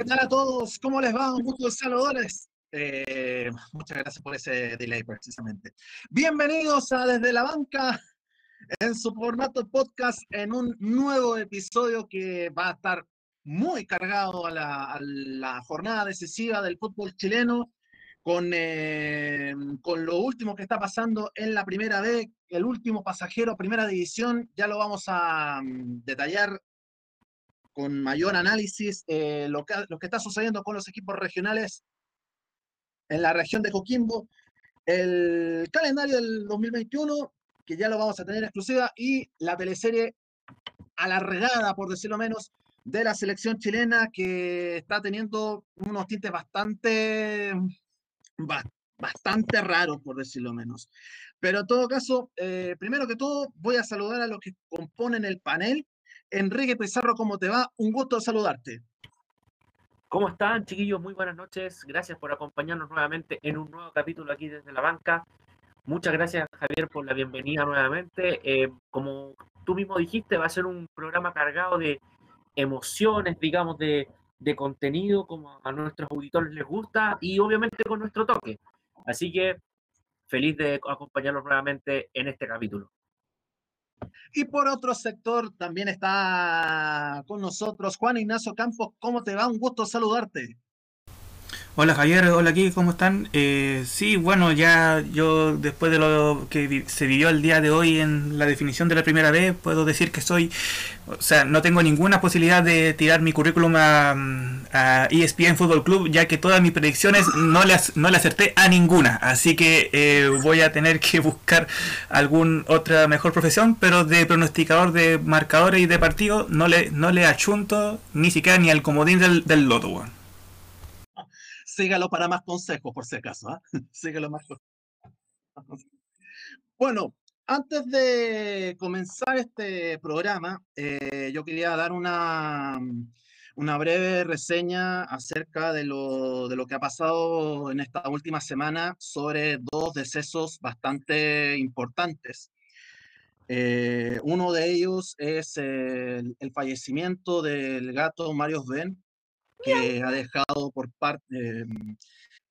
¿Qué tal a todos? ¿Cómo les va? Un gusto saludarles. Eh, muchas gracias por ese delay, precisamente. Bienvenidos a Desde la Banca en su formato podcast en un nuevo episodio que va a estar muy cargado a la, jornada decisiva del fútbol chileno con, eh, con lo último que está pasando en la primera B, el último pasajero, primera división. Ya lo vamos a mm, detallar con mayor análisis eh, lo, que, está sucediendo con los equipos regionales en la región de Coquimbo, el calendario del 2021, que ya lo vamos a tener exclusiva, y la teleserie alargada, por decirlo menos, de la selección chilena, que está teniendo unos tintes bastante, bastante raros, por decirlo menos. Pero en todo caso, eh, primero que todo, voy a saludar a los que componen el panel Enrique Pizarro, ¿cómo te va? Un gusto saludarte. ¿Cómo están, chiquillos? Muy buenas noches. Gracias por acompañarnos nuevamente en un nuevo capítulo aquí desde la banca. Muchas gracias, Javier, por la bienvenida nuevamente. Eh, como tú mismo dijiste, va a ser un programa cargado de emociones, digamos, de, de contenido, como a nuestros auditores les gusta, y obviamente con nuestro toque. Así que feliz de acompañarlos nuevamente en este capítulo. Y por otro sector también está con nosotros Juan Ignacio Campos. ¿Cómo te va? Un gusto saludarte. Hola Javier, hola aquí, ¿cómo están? Eh, sí, bueno, ya yo después de lo que se vivió el día de hoy en la definición de la primera vez, puedo decir que soy, o sea, no tengo ninguna posibilidad de tirar mi currículum a, a ESPN Fútbol Club, ya que todas mis predicciones no le, no le acerté a ninguna, así que eh, voy a tener que buscar algún otra mejor profesión, pero de pronosticador de marcadores y de partidos no le, no le achunto ni siquiera ni al comodín del, del loto, sígalo para más consejos, por si acaso. ¿ah? sígalo más. Bueno, antes de comenzar este programa, eh, yo quería dar una, una breve reseña acerca de lo, de lo que ha pasado en esta última semana sobre dos decesos bastante importantes. Eh, uno de ellos es el, el, fallecimiento del gato Mario Ben, que ha dejado por parte, em,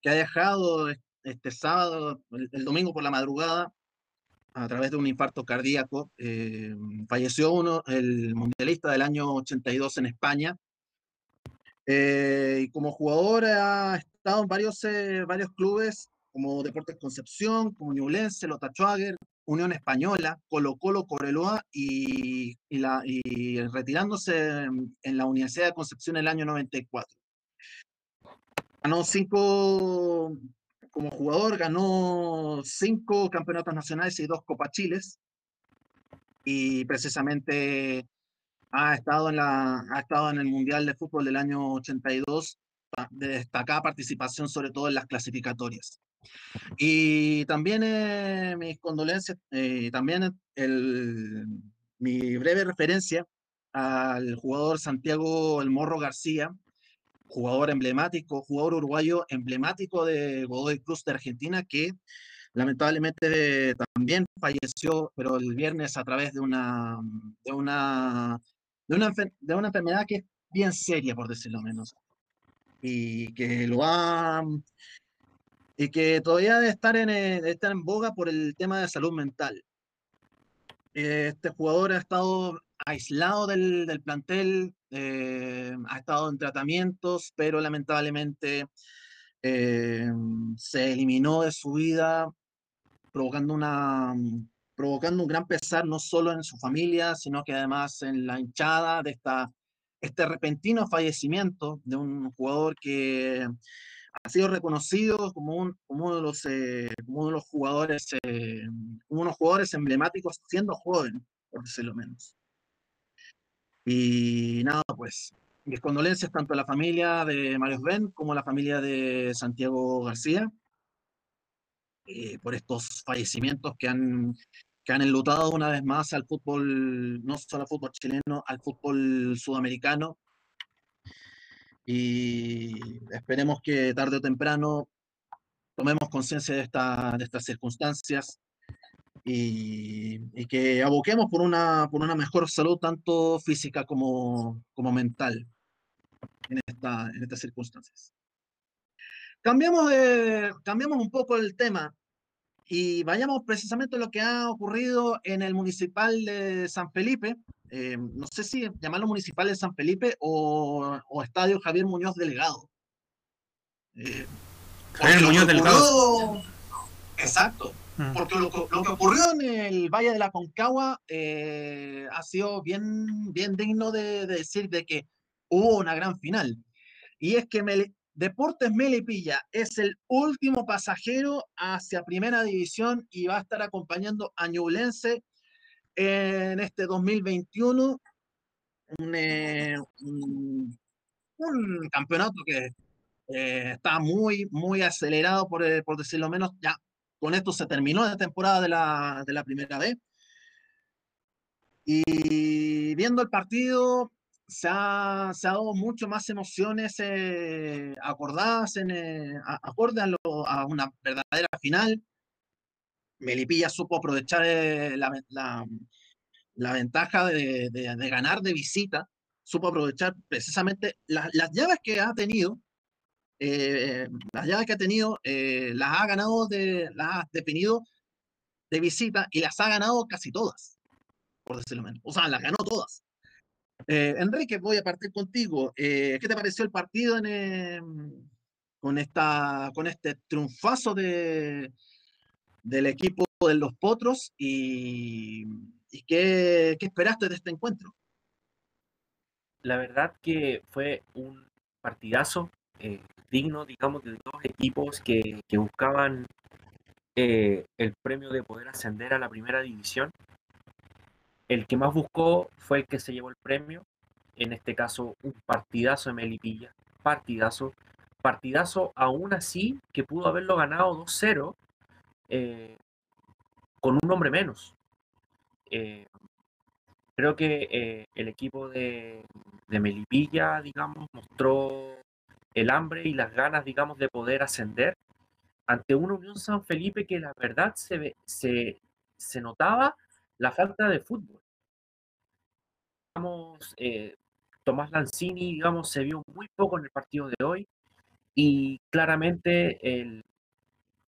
que ha dejado este sábado, el, domingo por la madrugada, a través de un infarto cardíaco. Em, falleció uno, el mundialista del año 82 en España. Eh, y como jugador ha estado en varios, eh, varios clubes, como Deportes Concepción, como Ñublense, Lota Schwager, Unión Española, Colo Colo, Coreloa y, la, y retirándose en la Universidad de Concepción en el año 94. Ganó cinco, como jugador, ganó cinco campeonatos nacionales y dos Copa Chiles. Y precisamente ha estado en, la, ha estado en el Mundial de Fútbol del año 82, de destacada participación sobre todo en las clasificatorias. Y también eh, mis condolencias, eh, también el, mi breve referencia al jugador Santiago El Morro García, jugador emblemático, jugador uruguayo emblemático de Godoy Cruz de Argentina, que lamentablemente también falleció, pero el viernes a través de una, de una, de una, de una enfermedad que es bien seria, por decirlo menos, y que lo ha y que todavía debe estar en, eh, estar en boga por el tema de salud mental. Este jugador ha estado aislado del, del plantel, eh, ha estado en tratamientos, pero lamentablemente eh, se eliminó de su vida, provocando, una, provocando un gran pesar no solo en su familia, sino que además en la hinchada de esta, este repentino fallecimiento de un jugador que ha sido reconocido como, un, como uno, de los, eh, como uno de los jugadores, eh, unos jugadores emblemáticos siendo joven, por decirlo menos. Y nada, pues, mis condolencias tanto a la familia de Mario Ben como a la familia de Santiago García eh, por estos fallecimientos que han, que han enlutado una vez más al fútbol, no solo al fútbol chileno, al fútbol sudamericano y esperemos que tarde o temprano tomemos conciencia de, esta, de estas circunstancias y, y, que aboquemos por una, por una mejor salud tanto física como, como mental. en, esta, en estas circunstancias. Cambiamos, de, cambiamos un poco el tema y vayamos precisamente a lo que ha ocurrido en el municipal de San Felipe. Eh, no sé si llamarlo municipal de San Felipe o, o Estadio Javier Muñoz Delegado. Eh, Javier Muñoz Delegado. Exacto. Mm. Porque lo, lo, que ocurrió en el Valle de la Concagua eh, ha sido bien, bien digno de, de, decir de que hubo una gran final. Y es que Deportes Melipilla es el último pasajero hacia Primera División y va a estar acompañando a Ñublense en este 2021. Eh, un, un, campeonato que eh, está muy, muy acelerado, por, eh, por, decirlo menos. Ya con esto se terminó la temporada de la, de la Primera vez. Y viendo el partido, se ha, se ha, dado mucho más emociones eh, acordadas, en, eh, acorde a, lo, a, una verdadera final. Melipilla supo aprovechar eh, la, la, la, ventaja de, de, de, ganar de visita, supo aprovechar precisamente la, las llaves que ha tenido, eh, las llaves que ha tenido, eh, las ha ganado, de, las ha definido de visita y las ha ganado casi todas, por decirlo menos. O sea, las ganó todas. Eh, Enrique, voy a partir contigo. Eh, ¿Qué te pareció el partido en, eh, con, esta, con este triunfazo de, del equipo de los Potros y, qué, esperaste de este encuentro? La verdad que fue un partidazo eh, digno, digamos, de dos equipos que, que buscaban el premio de poder ascender a la primera división el que más buscó fue el que se llevó el premio. En este caso, un partidazo de Melipilla. Partidazo. Partidazo aún así que pudo haberlo ganado 2-0 eh, con un hombre menos. Eh, creo que eh, el equipo de, de, Melipilla, digamos, mostró el hambre y las ganas, digamos, de poder ascender ante una Unión San Felipe que la verdad se, se, se notaba la falta de fútbol. Digamos, eh, Tomás Lanzini, digamos, se vio muy poco en el partido de hoy y claramente el,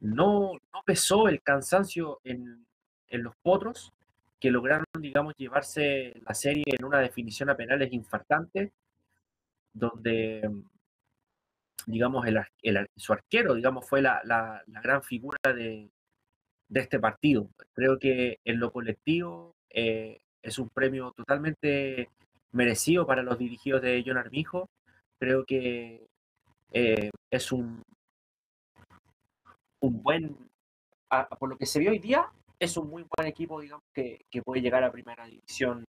no, no pesó el cansancio en, los potros que lograron, digamos, llevarse la serie en una definición a penales infartante, donde, digamos, el, su arquero, digamos, fue la, gran figura de, de este partido. Creo que en lo colectivo eh, es un premio totalmente merecido para los dirigidos de John Armijo. Creo que eh, es un, un buen, por lo que se vio hoy día, es un muy buen equipo, digamos, que, que puede llegar a primera división,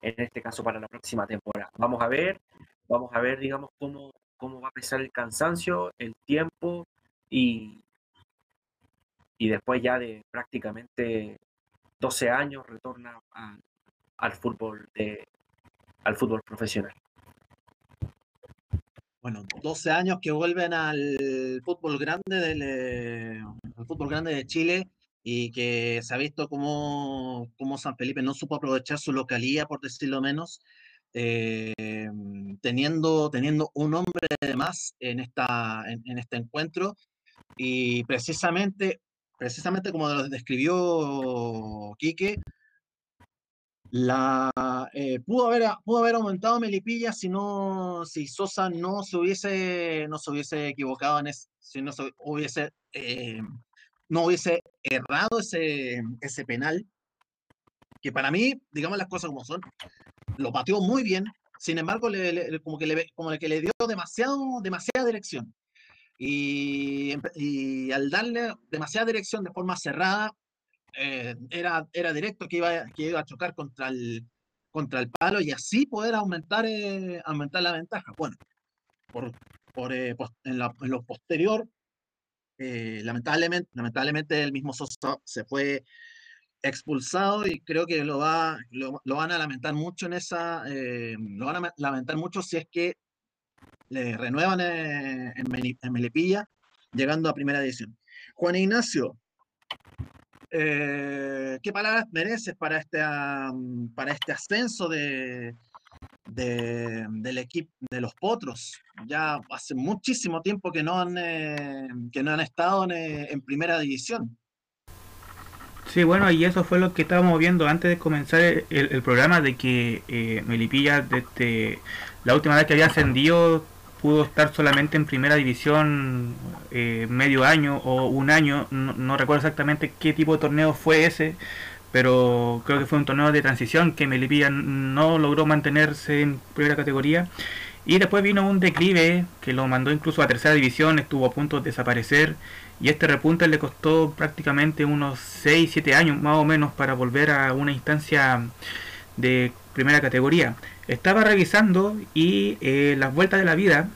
en este caso para la próxima temporada. Vamos a ver, vamos a ver, digamos, cómo, cómo va a pesar el cansancio, el tiempo y, y después ya de prácticamente 12 años retorna al fútbol de, al fútbol profesional. Bueno, 12 años que vuelven al fútbol grande del eh, al fútbol grande de Chile y que se ha visto como, como San Felipe no supo aprovechar su localía, por decirlo menos, eh, teniendo, teniendo un hombre de más en, esta, en, en este encuentro. Y precisamente precisamente como lo describió Quique, la, eh, pudo, haber, pudo haber aumentado Melipilla si no, si Sosa no se hubiese, no se hubiese equivocado en si no se hubiese, eh, no hubiese errado ese, ese penal, que para mí, digamos las cosas como son, lo pateó muy bien, sin embargo, como, que como que le dio demasiado, demasiada dirección. Y, al darle demasiada dirección de forma cerrada, eh, era, era directo que iba, que iba a chocar contra el, contra el palo y así poder aumentar, eh, aumentar la ventaja. Bueno, por, por, eh, en, la, en, lo posterior, lamentablemente, lamentablemente el mismo Sosa se fue expulsado y creo que lo, va, lo van a lamentar mucho en esa, lo van a lamentar mucho si es que le renuevan en, en Melipilla, llegando a primera edición. Juan Ignacio, eh, ¿qué palabras mereces para este, para este ascenso de, del equipo de los Potros. Ya hace muchísimo tiempo que no han, eh, que no han estado en, primera división. Sí, bueno, y eso fue lo que estábamos viendo antes de comenzar el, programa, de que eh, Melipilla, la última vez que había ascendido, pudo estar solamente en primera división eh, medio año o un año, no, recuerdo exactamente qué tipo de torneo fue ese, pero creo que fue un torneo de transición que Melipilla no logró mantenerse en primera categoría. Y después vino un declive que lo mandó incluso a tercera división, estuvo a punto de desaparecer. Y este repunte le costó prácticamente unos 6-7 años más o menos para volver a una instancia de primera categoría. Estaba revisando y eh, las vueltas de la vida,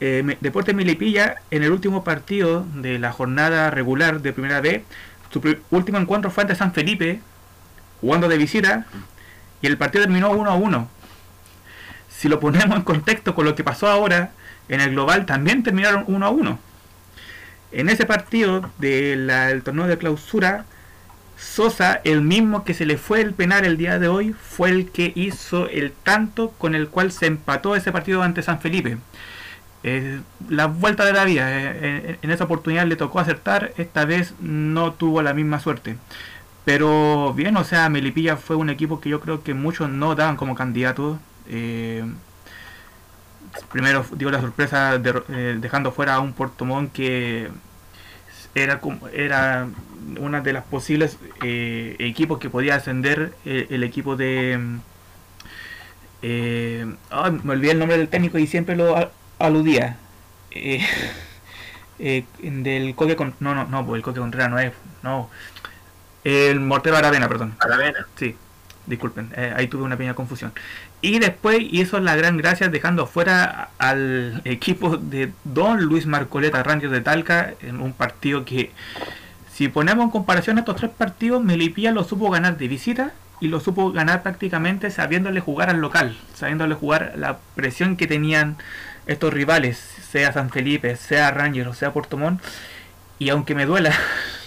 eh, Deportes Milipilla en el último partido de la jornada regular de Primera B, su último encuentro fue ante San Felipe, jugando de visita, y el partido terminó 1 a 1. Si lo ponemos en contexto con lo que pasó ahora, en el global también terminaron 1 a 1. En ese partido del torneo de clausura, Sosa, el mismo que se le fue el penal el día de hoy, fue el que hizo el tanto con el cual se empató ese partido ante San Felipe. Eh, la vuelta de la vida, eh, en esa oportunidad le tocó acertar, esta vez no tuvo la misma suerte. Pero bien, o sea, Melipilla fue un equipo que yo creo que muchos no daban como candidato. Eh, primero digo la sorpresa de, dejando fuera a un Portomón que era como era una de las posibles eh, equipos que podía ascender eh, el equipo de eh, me olvidé el nombre del técnico y siempre lo aludía. Del Coque con no no no pues el Coque Contreras no es no. El Mortero Aravena perdón. Aravena. Sí disculpen ahí tuve una pequeña confusión y después hizo la gran gracia dejando fuera al equipo de Don Luis Marcoleta Rangers de Talca en un partido que si ponemos en comparación estos tres partidos, Melipilla lo supo ganar de visita y lo supo ganar prácticamente sabiéndole jugar al local, sabiéndole jugar la presión que tenían estos rivales, sea San Felipe, sea Rangers o sea Portomón. Y aunque me duela,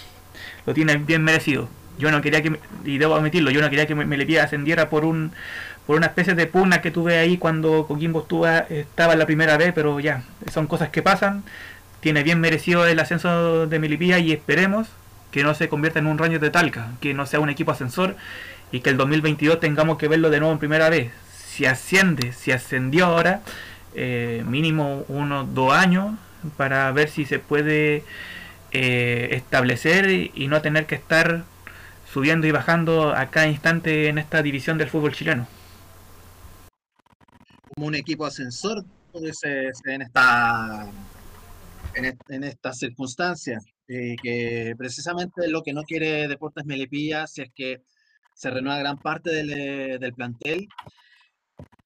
lo tiene bien merecido. Yo no quería que, y debo admitirlo, yo no quería que Melipilla ascendiera por un por una especie de pugna que tuve ahí cuando Coquimbo estaba en la primera vez, pero ya, son cosas que pasan tiene bien merecido el ascenso de Milipía y esperemos que no se convierta en un rayo de Talca, que no sea un equipo ascensor y que el 2022 tengamos que verlo de nuevo en primera vez. Si asciende, si ascendió ahora, eh, mínimo unos dos años para ver si se puede eh, establecer y no tener que estar subiendo y bajando a cada instante en esta división del fútbol chileno. Como un equipo ascensor puede ser en esta en, estas circunstancias, eh, que precisamente lo que no quiere Deportes Melipilla si es que se renueva gran parte del, eh, del plantel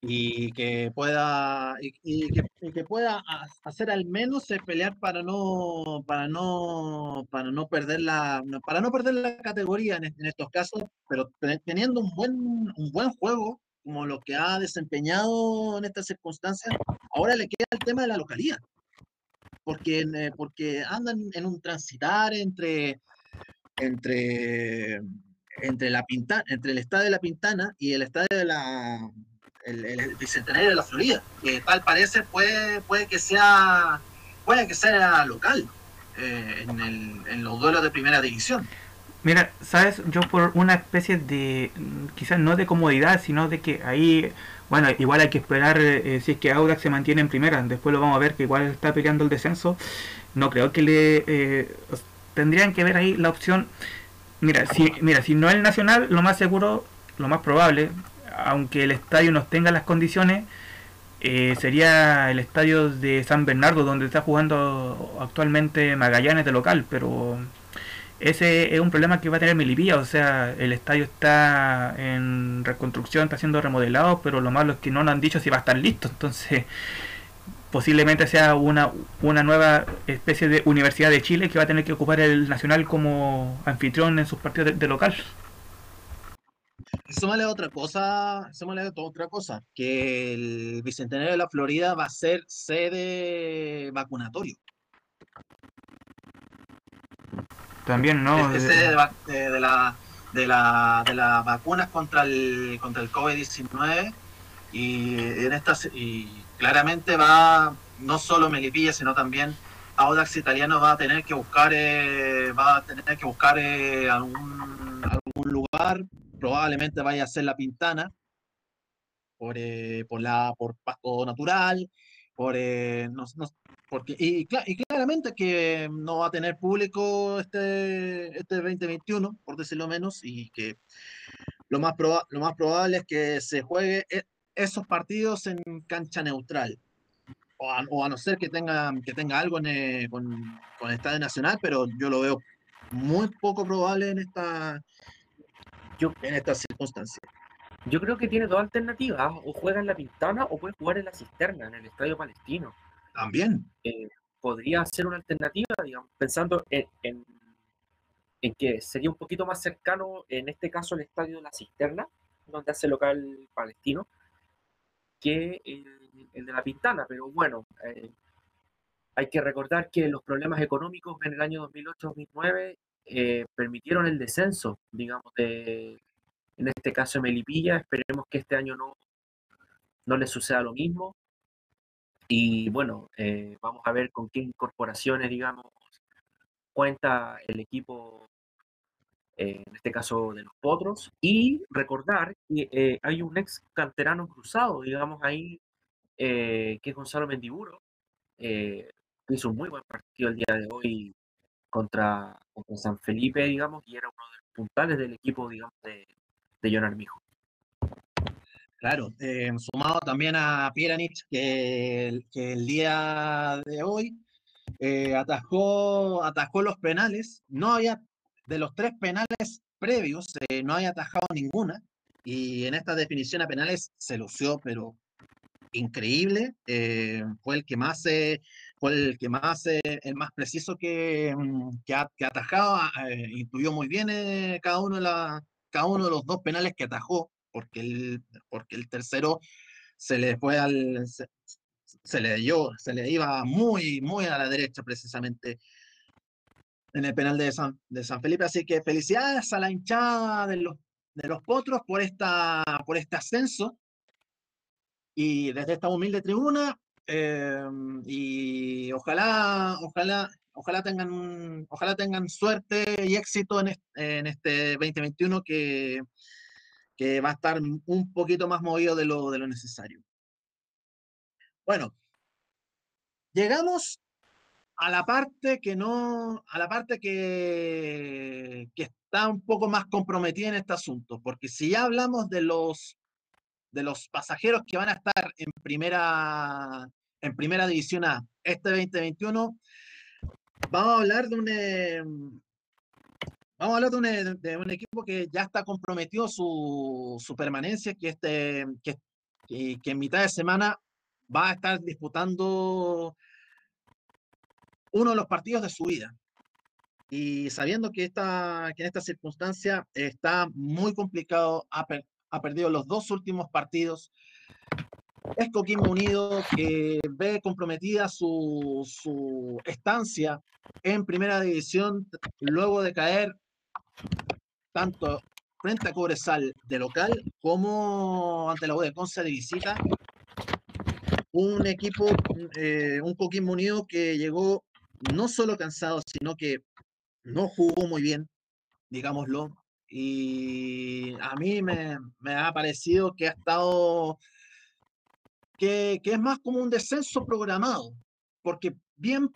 y que pueda y, que, pueda hacer al menos pelear para no para no para no perder la para no perder la categoría en, en estos casos pero teniendo un buen un buen juego como lo que ha desempeñado en estas circunstancias ahora le queda el tema de la localidad porque, eh, porque andan en un transitar entre, entre, entre, la Pinta, entre el estadio de la Pintana y el estadio de la el, Bicentenario de la Florida, que tal parece puede, puede que sea puede que sea local eh, en, el, en los duelos de primera división. Mira, sabes, yo por una especie de, quizás no de comodidad, sino de que ahí bueno, igual hay que esperar eh, si es que Audax se mantiene en primera. Después lo vamos a ver que igual está peleando el descenso. No creo que le eh, tendrían que ver ahí la opción. Mira, si mira, si no el Nacional, lo más seguro, lo más probable, aunque el estadio no tenga las condiciones, eh, sería el estadio de San Bernardo donde está jugando actualmente Magallanes de local, pero ese es un problema que va a tener Milipilla, o sea, el estadio está en reconstrucción, está siendo remodelado, pero lo malo es que no nos han dicho si va a estar listo, entonces posiblemente sea una, una nueva especie de Universidad de Chile que va a tener que ocupar el Nacional como anfitrión en sus partidos de, local. Súmale otra cosa, súmale otra cosa, que el Bicentenario de la Florida va a ser sede vacunatorio. También, ¿no? Este de, la, de, la, de las vacunas contra el, contra el COVID-19 Y, en estas, y claramente va, no solo Melipilla, sino también Audax Italiano va a tener que buscar, eh, va a tener que buscar eh, algún, algún lugar, probablemente vaya a ser la Pintana, por, eh, por, la, por pasto natural, por, no, porque, y, claramente que no va a tener público este, este 2021, por decirlo menos, y que lo más, lo más probable es que se juegue e, esos partidos en cancha neutral. O a, no ser que tenga, que tenga algo eh, con, con, el Estadio Nacional, pero yo lo veo muy poco probable en esta, yo, en esta circunstancia. Yo creo que tiene dos alternativas, o juega en la Pintana o puede jugar en la Cisterna, en el Estadio Palestino. También. Eh, podría ser una alternativa, digamos, pensando en, en, en, que sería un poquito más cercano, en este caso, el Estadio de la Cisterna, donde hace local palestino, que el, el de la Pintana, pero bueno, eh, hay que recordar que los problemas económicos en el año 2008-2009 eh, permitieron el descenso, digamos, de, en este caso de Melipilla. Esperemos que este año no, no le suceda lo mismo. Y bueno, eh, vamos a ver con qué incorporaciones, digamos, cuenta el equipo eh, en este caso de los Potros, y recordar que hay un ex canterano cruzado, digamos ahí, que es Gonzalo Mendiburo, hizo un muy buen partido el día de hoy contra, San Felipe, digamos, y era uno de los puntales del equipo, digamos, de, de John Armijo. Claro, sumado también a Pieranich, que, el día de hoy atajó, atajó los penales, no había de los tres penales previos, eh, no haya atajado ninguna. Y en esta definición a penales se lució, pero increíble. Eh, fue el que más, eh, fue el que más, el más preciso que, mm, que, atajaba. intuyó muy bien cada, uno de la, cada uno de los dos penales que atajó, porque el, porque el tercero se le fue al. Se, le dio, se le iba muy, muy a la derecha precisamente en el penal de San, de San Felipe. Así que felicidades a la hinchada de los, de los potros por, esta, por este ascenso. Y desde esta humilde tribuna, em, y ojalá, ojalá, ojalá tengan, ojalá tengan suerte y éxito en este, en este 2021 que, que va a estar un poquito más movido de lo, de lo necesario. Bueno, llegamos a la parte que no, a la parte que, que está un poco más comprometida en este asunto, porque si ya hablamos de los, de los pasajeros que van a estar en primera, en primera división A este 2021, vamos a hablar de un, em, vamos a hablar un, de un, equipo que ya está comprometido su, su permanencia, que, este, que, que en mitad de semana va a estar disputando uno de los partidos de su vida. Y sabiendo que, esta, que en esta circunstancia está muy complicado, ha, perdido los dos últimos partidos. Es Coquimbo Unido que ve comprometida su, estancia en primera división luego de caer tanto frente a Cobresal de local como ante la U de de visita. Un equipo, eh, un Coquimbo Unido que llegó no solo cansado, sino que no jugó muy bien, digámoslo. Y a mí me, ha parecido que ha estado, que, es más como un descenso programado, porque bien,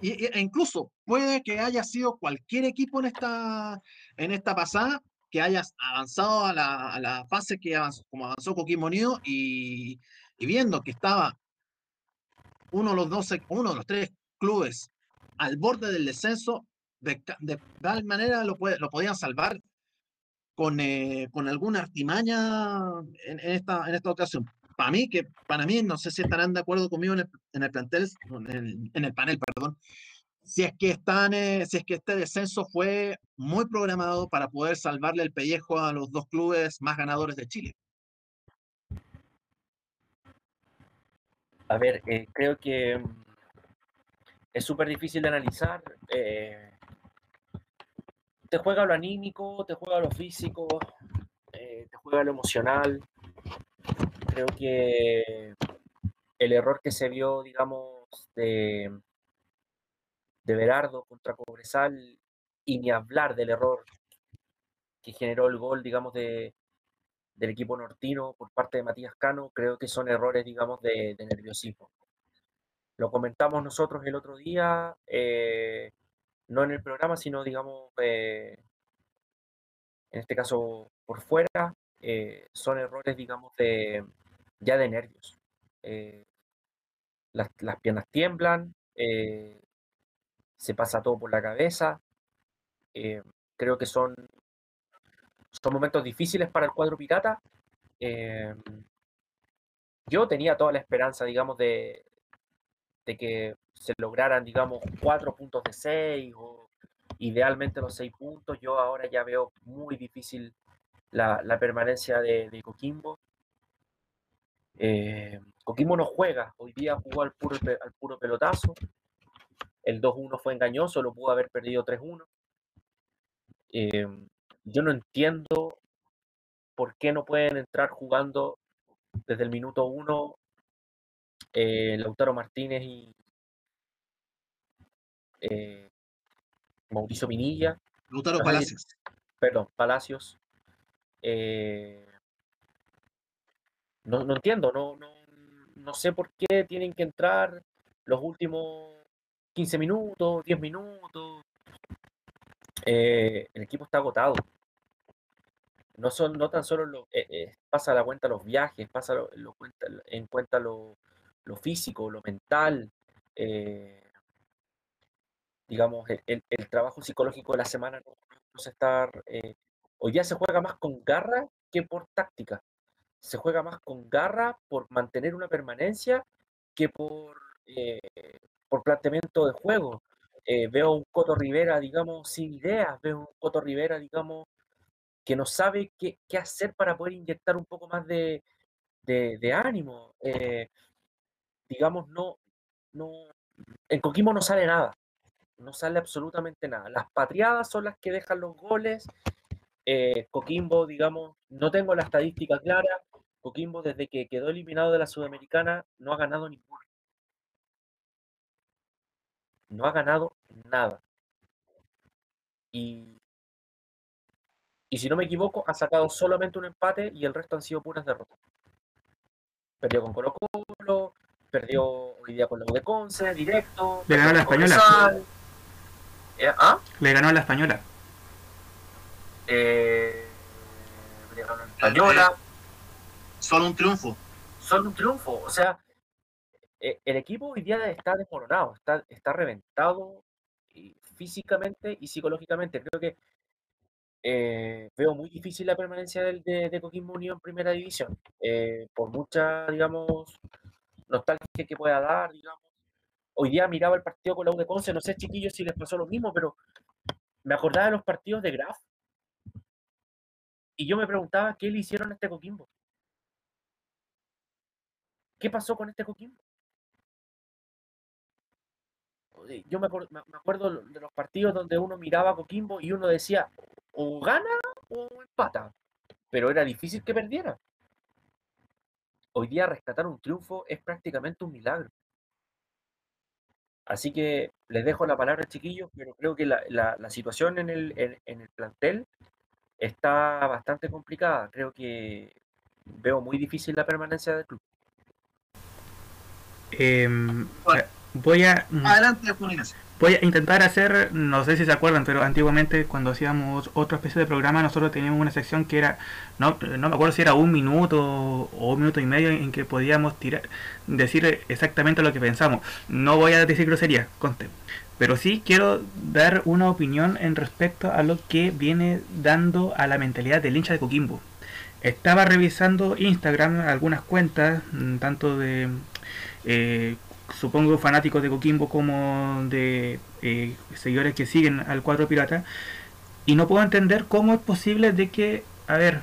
e incluso puede que haya sido cualquier equipo en esta, en esta pasada que haya avanzado a la, fase que avanzó, como avanzó Coquimbo Unido y, y viendo que estaba uno de los dos, uno de los tres clubes al borde del descenso, de, tal manera lo, lo podían salvar con, eh, con alguna artimaña en, esta, en esta ocasión. Para mí, que para mí, no sé si estarán de acuerdo conmigo en el, en el plantel, en el, panel, perdón, si es que están, eh, si es que este descenso fue muy programado para poder salvarle el pellejo a los dos clubes más ganadores de Chile. A ver, eh, creo que es súper difícil de analizar. Te juega lo anímico, te juega lo físico, eh, te juega lo emocional. creo que el error que se vio, digamos, de, de Berardo contra Cobresal, y ni hablar del error que generó el gol, digamos, de, del equipo nortino por parte de Matías Cano, creo que son errores, digamos, de, nerviosismo. Lo comentamos nosotros el otro día, eh, no en el programa, sino, digamos, eh, en este caso por fuera, eh, son errores, digamos, de, ya de nervios. Las, las, piernas tiemblan, se pasa todo por la cabeza. creo que son son momentos difíciles para el cuadro pirata. Yo tenía toda la esperanza, digamos, de, de que se lograran, digamos, cuatro puntos de seis o idealmente los seis puntos. Yo ahora ya veo muy difícil la, permanencia de, Coquimbo. Eh, Coquimbo no juega, hoy día jugó al puro, al puro pelotazo. El 2-1 fue engañoso, lo pudo haber perdido 3-1 yo no entiendo por qué no pueden entrar jugando desde el minuto uno eh, Lautaro Martínez y eh, Mauricio Pinilla. Lautaro Palacios. Perdón, Palacios. Eh, no, entiendo, no, no, no sé por qué tienen que entrar los últimos 15 minutos, 10 minutos. el equipo está agotado no son no tan solo lo, eh, eh, pasa la cuenta los viajes, pasa lo, cuenta, en cuenta lo, físico, lo mental, eh, digamos, el, trabajo psicológico de la semana no, se está... hoy día se juega más con garra que por táctica. Se juega más con garra por mantener una permanencia que por, por planteamiento de juego. veo un Coto Rivera, digamos, sin ideas, veo un Coto Rivera, digamos, que no sabe qué, hacer para poder inyectar un poco más de, ánimo. Digamos, no, no, en Coquimbo no sale nada, no sale absolutamente nada. Las patriadas son las que dejan los goles. Eh, Coquimbo, digamos, no tengo la estadística clara. Coquimbo, desde que quedó eliminado de la Sudamericana, no ha ganado ninguno. No ha ganado nada. Y y si no me equivoco, ha sacado solamente un empate y el resto han sido puras derrotas. Perdió con Colo Colo, perdió hoy día con los de Conce, directo. Le ganó a la española. Eh, ¿Ah? Le ganó a la española. Eh, le ganó a la española. Solo un triunfo. Solo un triunfo. O sea, eh, el equipo hoy día está desmoronado, está, está reventado físicamente y psicológicamente. Creo que eh, veo muy difícil la permanencia de, de, Coquimbo Unido en primera división, eh, por mucha, digamos, nostalgia que pueda dar, digamos. Hoy día miraba el partido con la U de Conce, no sé, chiquillos, si les pasó lo mismo, pero me acordaba de los partidos de Graf. Y yo me preguntaba qué le hicieron a este Coquimbo. ¿Qué pasó con este Coquimbo? Yo me, me acuerdo de los partidos donde uno miraba a Coquimbo y uno decía, o gana o empata. Pero era difícil que perdiera. Hoy día rescatar un triunfo es prácticamente un milagro. Así que les dejo la palabra, chiquillos, pero creo que la, situación en el, en, el plantel está bastante complicada. Creo que veo muy difícil la permanencia del club. Em, voy a. Mm, Adelante, Voy a intentar hacer, no sé si se acuerdan, pero antiguamente cuando hacíamos otra especie de programa, nosotros teníamos una sección que era, no, no me acuerdo si era un minuto o un minuto y medio en que podíamos tirar, decir exactamente lo que pensamos. No voy a decir grosería, conste. Pero sí quiero dar una opinión en respecto a lo que viene dando a la mentalidad del hincha de Coquimbo. Estaba revisando Instagram algunas cuentas, mm, tanto de eh, supongo fanáticos de Coquimbo como de eh, seguidores que siguen al cuadro pirata y no puedo entender cómo es posible de que a ver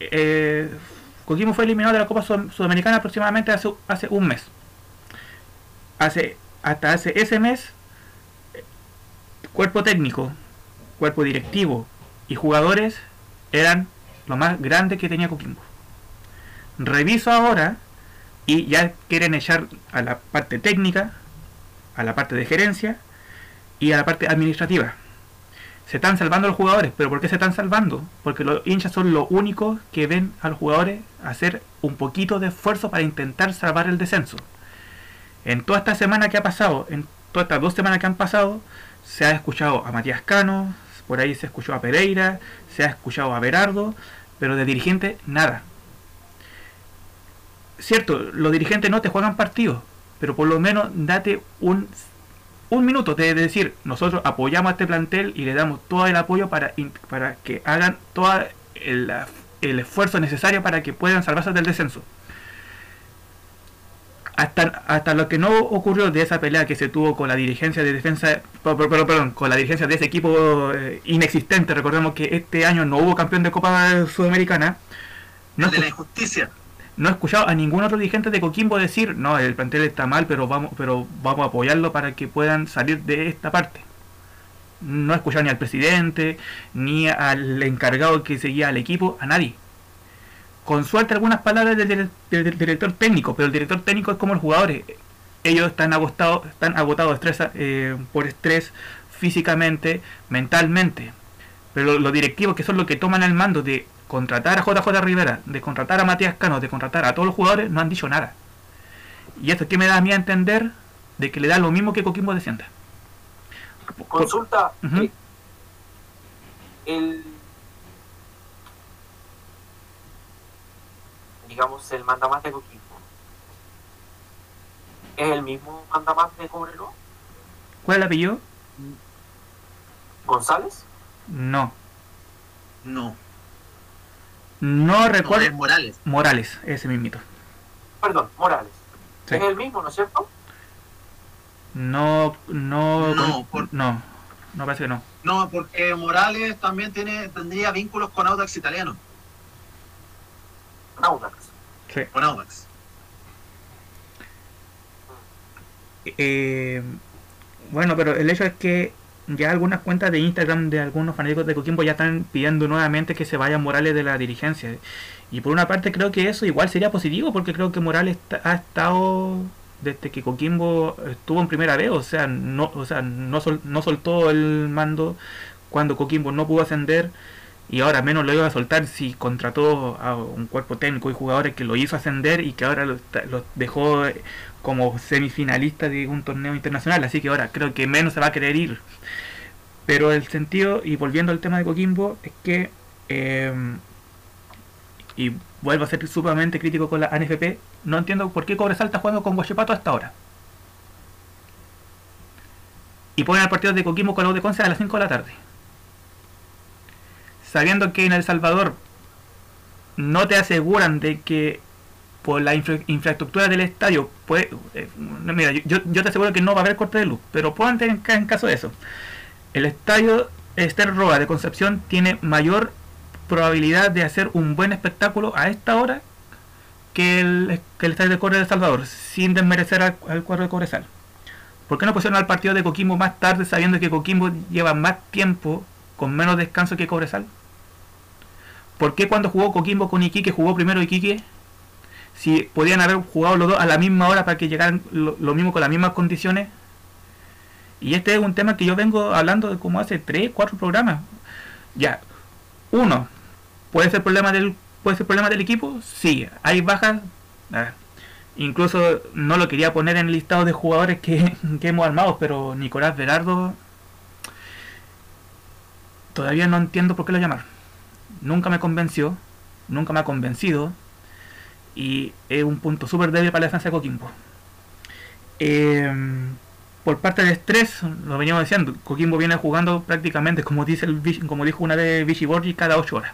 eh, Coquimbo fue eliminado de la Copa Sudamericana aproximadamente hace, hace un mes. Hace hasta hace ese mes cuerpo técnico cuerpo directivo y jugadores eran lo más grande que tenía Coquimbo. Reviso ahora y ya quieren echar a la parte técnica, a la parte de gerencia y a la parte administrativa. Se están salvando los jugadores, pero ¿por qué se están salvando? Porque los hinchas son los únicos que ven a los jugadores hacer un poquito de esfuerzo para intentar salvar el descenso. En toda esta semana que ha pasado, en todas estas dos semanas que han pasado, se ha escuchado a Matías Cano, por ahí se escuchó a Pereira, se ha escuchado a Berardo, pero de dirigente nada. Cierto, los dirigentes no te juegan partidos, pero por lo menos date un, un minuto de decir, nosotros apoyamos a este plantel y le damos todo el apoyo para, para que hagan todo el, el esfuerzo necesario para que puedan salvarse del descenso hasta, hasta lo que no ocurrió de esa pelea que se tuvo con la dirigencia de defensa, perdón, perdón con la dirigencia de ese equipo eh, inexistente, recordemos que este año no hubo campeón de Copa Sudamericana. No de la injusticia. No he escuchado a ningún otro dirigente de Coquimbo decir, no, el plantel está mal, pero vamos, pero vamos a apoyarlo para que puedan salir de esta parte. No he escuchado ni al presidente, ni al encargado que seguía al equipo, a nadie con suerte algunas palabras del, director técnico, pero el director técnico es como los jugadores. Ellos están agotados, están agotados eh, por estrés físicamente, mentalmente. Pero los directivos que son los que toman el mando de contratar a JJ Rivera, de contratar a Matías Cano, de contratar a todos los jugadores, no han dicho nada. Y esto que me da a mí a entender de que le da lo mismo que Coquimbo descienda. Consulta. Eh, el digamos, el mandamás de Coquimbo, ¿es el mismo mandamás de Cobreloa? ¿Cuál es el apellido? ¿González? No. No. No recuerdo. Morales. Morales, ese mismito. Perdón, Morales. ¿Es el mismo, no es cierto? No, no, no, no, no parece que no. No, porque Morales también tiene tendría vínculos con Audax italiano. Audax. Sí. Con Audax. Eh, bueno, pero el hecho es que ya algunas cuentas de Instagram de algunos fanáticos de Coquimbo ya están pidiendo nuevamente que se vaya Morales de la dirigencia. Y por una parte creo que eso igual sería positivo porque creo que Morales ha estado desde que Coquimbo estuvo en primera vez, o sea, no, o sea, no, no soltó el mando cuando Coquimbo no pudo ascender y ahora menos lo iba a soltar si contrató a un cuerpo técnico y jugadores que lo hizo ascender y que ahora lo, dejó como semifinalista de un torneo internacional, así que ahora creo que menos se va a querer ir. Pero el sentido, y volviendo al tema de Coquimbo, es que, em, y vuelvo a ser sumamente crítico con la ANFP, no entiendo por qué Cobresal está jugando con Guachipato hasta ahora. Y ponen al partido de Coquimbo con los de Conce a las 5 de la tarde sabiendo que en El Salvador no te aseguran de que por la infraestructura del estadio, pues, mira, yo, te aseguro que no va a haber corte de luz, pero ponte en, en caso de eso. El estadio Esther Roa de Concepción tiene mayor probabilidad de hacer un buen espectáculo a esta hora que el, que el estadio de Corre de Salvador, sin desmerecer al, cuadro de Cobresal. ¿Por qué no pusieron al partido de Coquimbo más tarde sabiendo que Coquimbo lleva más tiempo con menos descanso que Cobresal? ¿Por qué cuando jugó Coquimbo con Iquique jugó primero Iquique? Si podían haber jugado los dos a la misma hora para que llegaran lo, mismo con las mismas condiciones. Y este es un tema que yo vengo hablando de como hace 3, 4 programas. Ya, uno, ¿puede ser problema del, puede ser problema del equipo? Sí, hay bajas. incluso no lo quería poner en el listado de jugadores que, que hemos armado, pero Nicolás Berardo todavía no entiendo por qué lo llamaron nunca me convenció, nunca me ha convencido y es un punto súper débil para la defensa de Coquimbo. Em, por parte de estrés, lo veníamos diciendo, Coquimbo viene jugando prácticamente, como dice el como dijo una vez Vichy Borgi, cada 8 horas.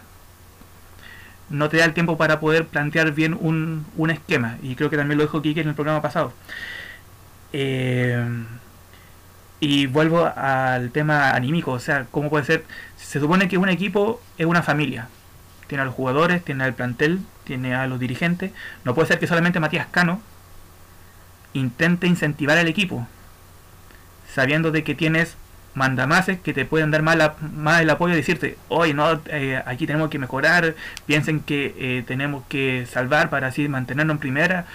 No te da el tiempo para poder plantear bien un, un esquema, y creo que también lo dijo Kike en el programa pasado. Em, y vuelvo al tema anímico, o sea, ¿cómo puede ser? Se supone que un equipo es una familia. Tiene a los jugadores, tiene al plantel, tiene a los dirigentes. No puede ser que solamente Matías Cano intente incentivar al equipo, sabiendo de que tienes mandamases que te pueden dar más, más el apoyo y decirte, hoy no, eh, aquí tenemos que mejorar, piensen que eh, tenemos que salvar para así mantenernos en primera.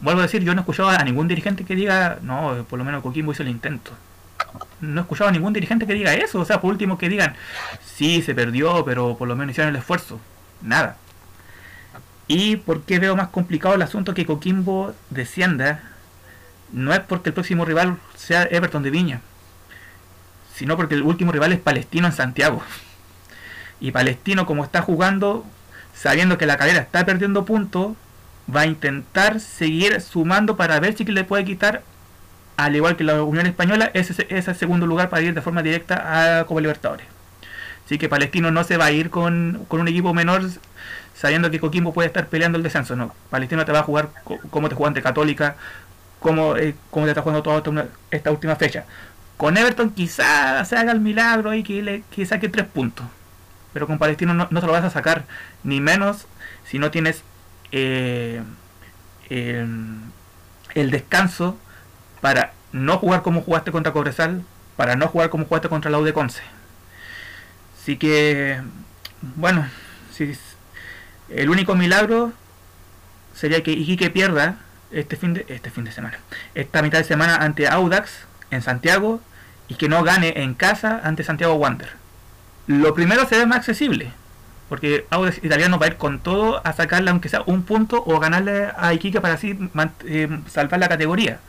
Vuelvo a decir, yo no he a ningún dirigente que diga, no, por lo menos Coquimbo hizo el intento. No he escuchado a ningún dirigente que diga eso, o sea, por último que digan, sí, se perdió, pero por lo menos hicieron el esfuerzo. Nada. ¿Y por qué veo más complicado el asunto que Coquimbo descienda? No es porque el próximo rival sea Everton de Viña sino porque el último rival es Palestino en Santiago. Y Palestino, como está jugando, sabiendo que la cadera está perdiendo puntos, va a intentar seguir sumando para ver si le puede quitar, al igual que la Unión Española, ese, ese segundo lugar para ir de forma directa a Copa Libertadores. Así que Palestino no se va a ir con, un equipo menor sabiendo que Coquimbo puede estar peleando el descenso. No, Palestino te va a jugar como te juega ante Católica, como, eh, como te está jugando toda esta última fecha. Con Everton quizá se haga el milagro y que, le, saque tres puntos. Pero con Palestino no, no, te lo vas a sacar, ni menos si no tienes eh, el, descanso para no jugar como jugaste contra Cobresal, para no jugar como jugaste contra la U. Así que, bueno, si, el único milagro sería que Iquique pierda este fin de este fin de semana, esta mitad de semana ante Audax en Santiago y que no gane en casa ante Santiago Wander. Lo primero se ve más accesible, porque Audax Italiano va a ir con todo a sacarle aunque sea un punto o ganarle a Iquique para así eh, salvar la categoría.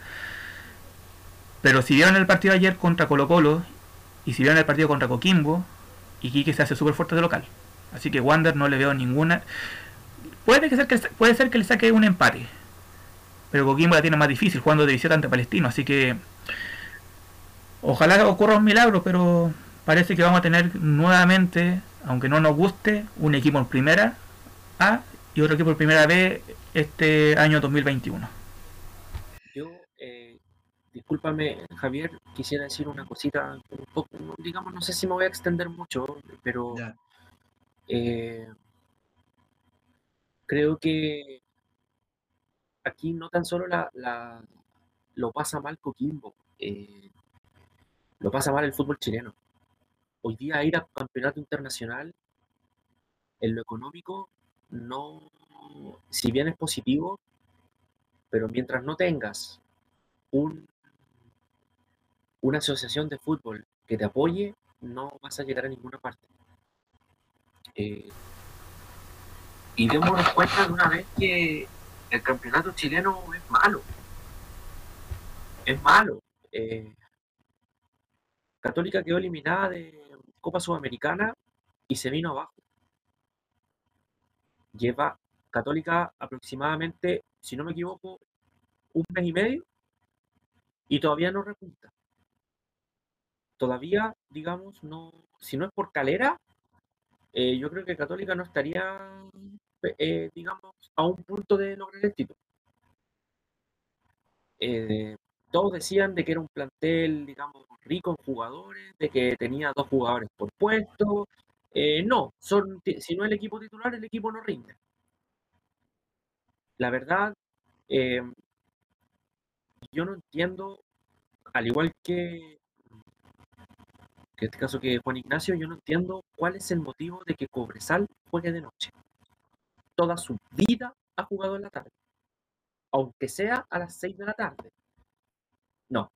Pero si vieron el partido ayer contra Colo Colo y si vieron el partido contra Coquimbo, Iquique se hace súper fuerte de local. Así que Wander no le veo ninguna... Puede, ser que, puede ser que le saque un empate. Pero Coquimbo la tiene más difícil jugando de visita ante Palestino. Así que Ojalá ocurra un milagro, pero parece que vamos a tener nuevamente, aunque no nos guste, un equipo en primera A y otro equipo en primera B este año 2021. Discúlpame, Javier, quisiera decir una cosita, un poco, digamos, no sé si me voy a extender mucho, pero eh, creo que aquí no tan solo la, la lo pasa mal Coquimbo. Eh, lo pasa mal el fútbol chileno. Hoy día ir a campeonato internacional, en lo económico, no, si bien es positivo, pero mientras no tengas un, una asociación de fútbol que te apoye, no vas a llegar a ninguna parte. Eh, y démonos cuenta de una vez que el campeonato chileno es malo. Es malo. Eh, Católica quedó eliminada de Copa Sudamericana y se vino abajo. Lleva Católica aproximadamente, si no me equivoco, un mes y medio y todavía no repunta. Todavía, digamos, no, si no es por calera, eh, yo creo que Católica no estaría, eh, digamos, a un punto de lograr el título. Eh, todos decían de que era un plantel, digamos, rico en jugadores, de que tenía dos jugadores por puesto. No, son, si no el equipo titular, el equipo no rinde. La verdad, yo no entiendo, al igual que, en este caso que Juan Ignacio, yo no entiendo cuál es el motivo de que Cobresal juegue de noche. Toda su vida ha jugado en la tarde, aunque sea a las 6 de la tarde. No,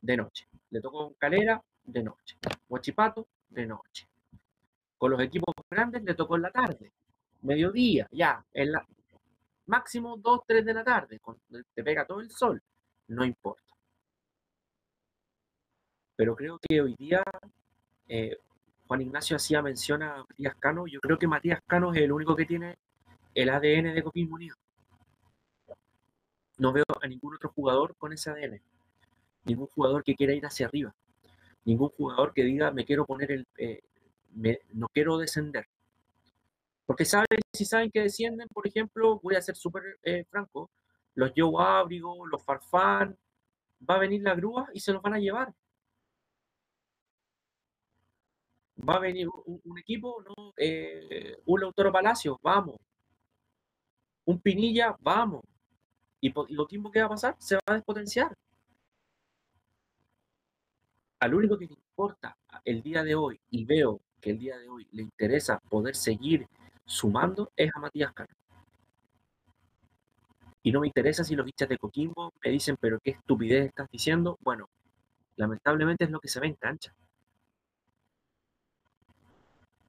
de noche. Le tocó Calera, de noche. Huachipato, de noche. Con los equipos grandes le tocó en la tarde, mediodía, ya, en la máximo 2, 3 de la tarde, cuando te pega todo el sol, no importa. Pero creo que hoy día eh, Juan Ignacio hacía mención a Matías Cano. Yo creo que Matías Cano es el único que tiene el ADN de Coquimbo Unido. No veo a ningún otro jugador con ese ADN ningún jugador que quiera ir hacia arriba, ningún jugador que diga me quiero poner el, eh, no quiero descender. Porque saben, si saben que descienden, por ejemplo, voy a ser súper eh, franco, los Joe Abrigo, los Farfán, va a venir la grúa y se los van a llevar. Va a venir un, equipo, ¿no? Eh, un Lautaro Palacio, vamos. Un Pinilla, vamos. Y, y lo tiempo que va a pasar, se va a despotenciar al único que importa el día de hoy y veo que el día de hoy le interesa poder seguir sumando es a Matías Cano. Y no me interesa si los bichas de Coquimbo me dicen, pero qué estupidez estás diciendo. Bueno, lamentablemente es lo que se ve en cancha.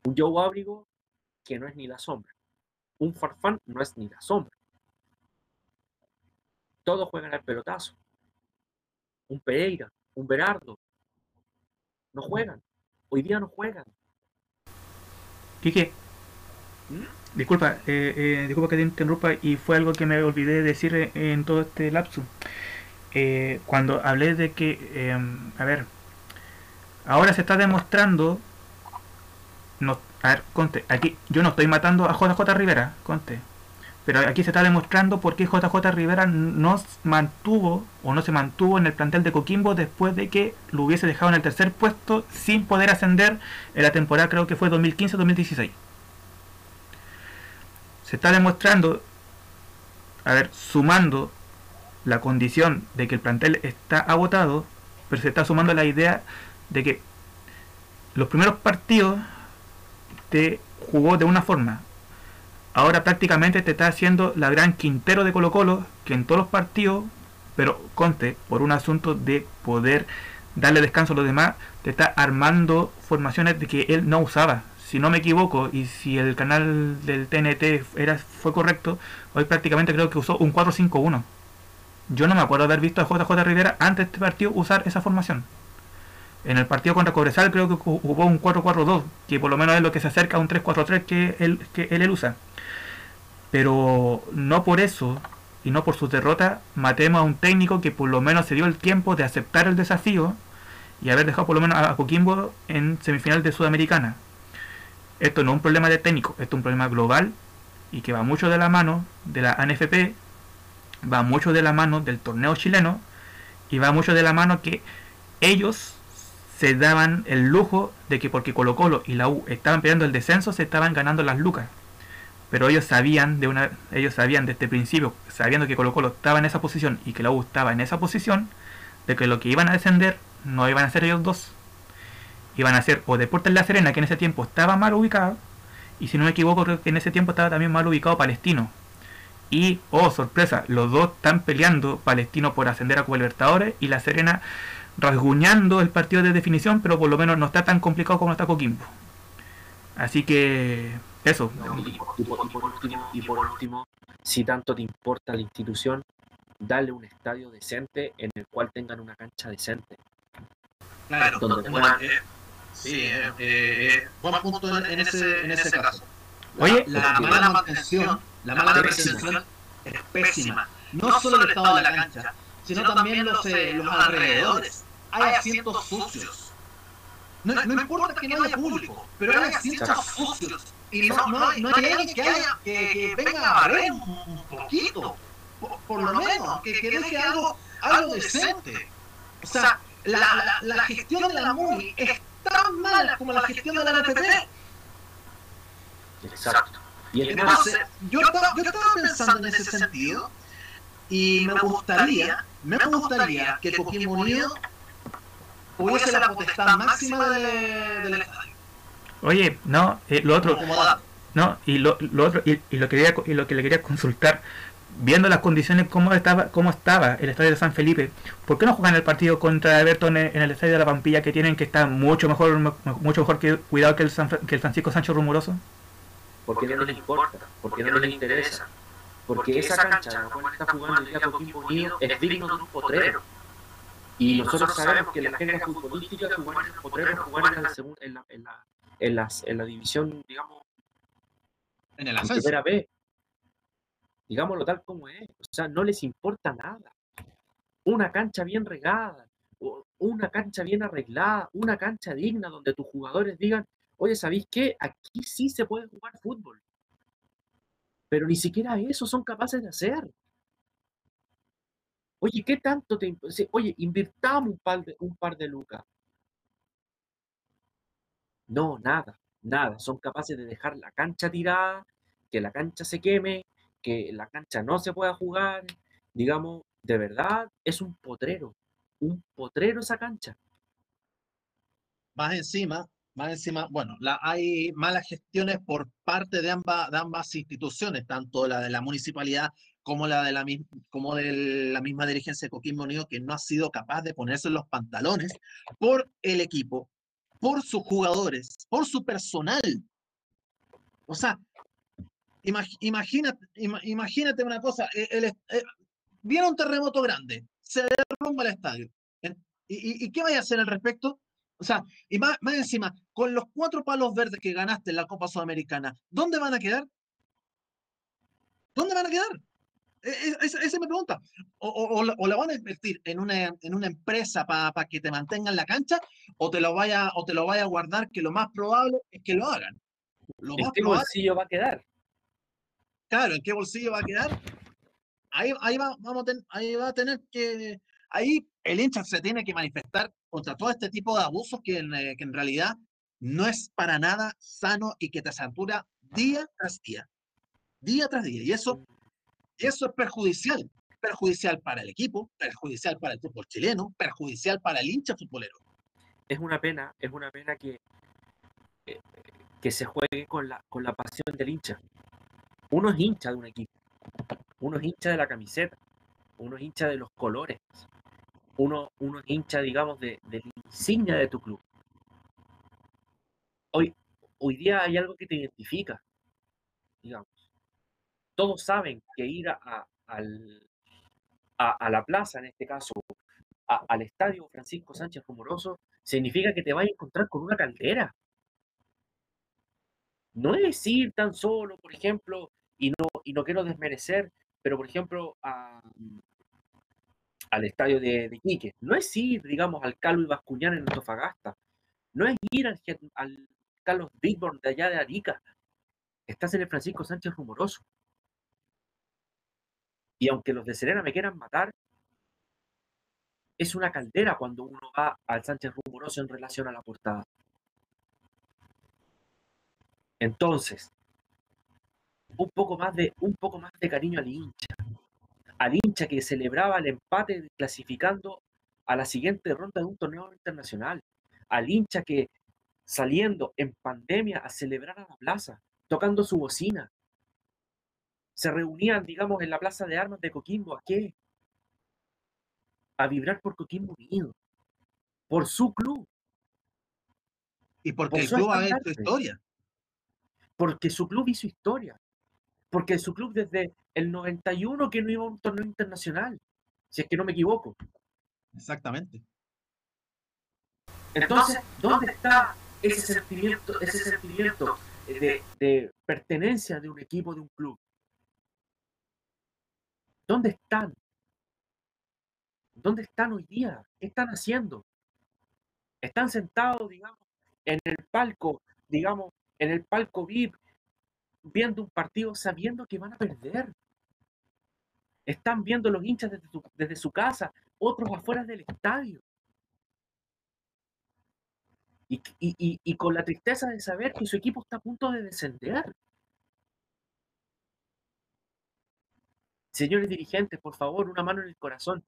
Un Joe Abrigo que no es ni la sombra. Un Farfán no es ni la sombra. Todos juegan al pelotazo. Un Pereira, un Berardo. No juegan. Hoy día no juegan. Quique, ¿Mm? disculpa, eh, eh, disculpa que te interrumpa y fue algo que me olvidé decir en todo este lapso. Eh, cuando hablé de que, eh, a ver, ahora se está demostrando, no, a ver, conte, aquí yo no estoy matando a JJ Rivera, conte, pero aquí se está demostrando por qué JJ Rivera no mantuvo o no se mantuvo en el plantel de Coquimbo después de que lo hubiese dejado en el tercer puesto sin poder ascender en la temporada creo que fue 2015-2016. Se está demostrando, a ver, sumando la condición de que el plantel está agotado, pero se está sumando la idea de que los primeros partidos te jugó de una forma, ahora prácticamente te está haciendo la gran Quintero de Colo Colo, que en todos los partidos, pero conte, por un asunto de poder darle descanso a los demás, te está armando formaciones de que él no usaba. Si no me equivoco, y si el canal del TNT era, fue correcto, hoy prácticamente creo que usó un 4-5-1. Yo no me acuerdo haber visto a JJ Rivera antes de este partido usar esa formación. En el partido contra Cobresal creo que jugó un 4-4-2, que por lo menos es lo que se acerca a un 3-4-3 que él, que él, usa. Pero no por eso y no por su derrota matemos a un técnico que por lo menos se dio el tiempo de aceptar el desafío y haber dejado por lo menos a Coquimbo en semifinal de Sudamericana. Esto no es un problema de técnico, esto es un problema global y que va mucho de la mano de la ANFP, va mucho de la mano del torneo chileno y va mucho de la mano que ellos se daban el lujo de que porque Colo Colo y la U estaban peleando el descenso se estaban ganando las lucas. Pero ellos sabían de una ellos sabían desde el principio sabiendo que Colo Colo estaba en esa posición y que la U estaba en esa posición de que lo que iban a descender no iban a ser ellos dos. Iban a ser o Deportes La Serena que en ese tiempo estaba mal ubicado y si no me equivoco creo que en ese tiempo estaba también mal ubicado Palestino. Y oh sorpresa los dos están peleando Palestino por ascender a Copa Libertadores y La Serena rasguñando el partido de definición pero por lo menos no está tan complicado como está Coquimbo así que eso. No, y, por, y, por, y, por último, y por último, si tanto te importa la institución, dale un estadio decente en el cual tengan una cancha decente. Claro, donde puedan, eh, sí, eh, eh, buen punto en ese, en ese caso. Oye, la, la mala mantención, la mala mantención es pésima. No solo el estado de la cancha, sino también los, eh, los alrededores. Hay asientos sucios. No, no importa que no haya público, pero hay asientos sucios y no, no, no hay alguien que, haya, que, que venga a barrer un, un poquito, por, por, lo menos, que, que deje algo, algo decente. O sea, la, la, la gestión de la MUNI es tan mala como la gestión de la NTP. Exacto. Y Entonces, yo estaba, yo estaba pensando en ese sentido y me gustaría, me gustaría que Coquimbo Unido hubiese la potestad máxima de, del estadio. Oye, no, eh, lo otro, no, y lo, lo otro, y, y, lo que quería, y lo que le quería consultar, viendo las condiciones cómo estaba, cómo estaba el estadio de San Felipe, ¿por qué no juegan el partido contra Everton en, en el estadio de la Pampilla que tienen que estar mucho mejor, mucho mejor que cuidado que el, San, que el Francisco Sancho Rumoroso? Porque no les importa, porque no les interesa, porque esa cancha en la cual está jugando el día Coquimbo Unido es digno de un potrero. Y nosotros sabemos que las reglas futbolísticas jugar en el potrero jugar en la, segunda, en la, en la en, las, en la división, digamos, en el ascenso. primera B. Digámoslo tal como es. O sea, no les importa nada. Una cancha bien regada, una cancha bien arreglada, una cancha digna donde tus jugadores digan, oye, ¿sabéis qué? Aquí sí se puede jugar fútbol. Pero ni siquiera eso son capaces de hacer. Oye, ¿qué tanto te... Oye, invirtamos un par de, un par de lucas. No, nada, nada. Son capaces de dejar la cancha tirada, que la cancha se queme, que la cancha no se pueda jugar. Digamos, de verdad es un potrero, un potrero esa cancha. más encima, más encima, bueno, la, hay malas gestiones por parte de ambas instituciones, tanto la de la municipalidad como la de la, como de la misma dirigencia de Coquimbo Unido, que no ha sido capaz de ponerse los pantalones por el equipo, por sus jugadores, por su personal. O sea, imagínate, imagínate una cosa, e, el, eh, viene un terremoto grande, se derrumba el estadio. ¿Y, qué vaya a hacer al respecto? O sea, y más, encima, con los cuatro palos verdes que ganaste en la Copa Sudamericana, ¿dónde van a quedar? ¿Dónde van a quedar? E, e, esa es mi pregunta. O, o, la van a invertir en una, en una empresa para que te mantengan la cancha, o te, lo vaya, o te lo vaya a guardar, que lo más probable es que lo hagan. ¿En qué bolsillo va a quedar? Claro, ¿en qué bolsillo va a quedar? Ahí, ahí, va, vamos ahí va a tener que. Ahí el hincha se tiene que manifestar contra todo este tipo de abusos que en, eh, que en realidad no es para nada sano y que te satura día tras día. Día tras día. Y eso eso es perjudicial. Perjudicial para el equipo, perjudicial para el fútbol chileno, perjudicial para el hincha futbolero. Es una pena, es una pena que, eh, que se juegue con la, con la pasión del hincha. Uno es hincha de un equipo, uno es hincha de la camiseta, uno es hincha de los colores, uno, uno es hincha, digamos, de, de la insignia de tu club. Hoy, hoy día hay algo que te identifica, digamos todos saben que ir a, la plaza, en este caso, al estadio Francisco Sánchez Rumoroso, significa que te vas a encontrar con una caldera. No es ir tan solo, por ejemplo, y no, y no quiero desmerecer, pero por ejemplo, al estadio de, de Quique. No es ir, digamos, al Calvo y Bascuñán en Antofagasta. No es ir al, al Carlos Bigborn de allá de Arica. Estás en el Francisco Sánchez Rumoroso. Y aunque los de Serena me quieran matar, es una caldera cuando uno va al Sánchez Rumoroso en relación a la portada. Entonces, un poco más de, un poco más de cariño al hincha. Al hincha que celebraba el empate clasificando a la siguiente ronda de un torneo internacional. Al hincha que saliendo en pandemia a celebrar a la plaza, tocando su bocina, se reunían, digamos, en la plaza de armas de Coquimbo. ¿A qué? A vibrar por Coquimbo Unido, por su club. Y porque el club ha hecho historia. Porque su club hizo historia. Porque su club desde el 91 que no iba a un torneo internacional, si es que no me equivoco. Exactamente. Entonces, ¿dónde está ese sentimiento, ese sentimiento de, de pertenencia de un equipo, de un club? ¿Dónde están? ¿Dónde están hoy día? ¿Qué están haciendo? Están sentados, digamos, en el palco, digamos, en el palco VIP, viendo un partido sabiendo que van a perder. Están viendo los hinchas desde, su casa, otros afuera del estadio. Y, y, con la tristeza de saber que su equipo está a punto de descender. Señores dirigentes, por favor, una mano en el corazón.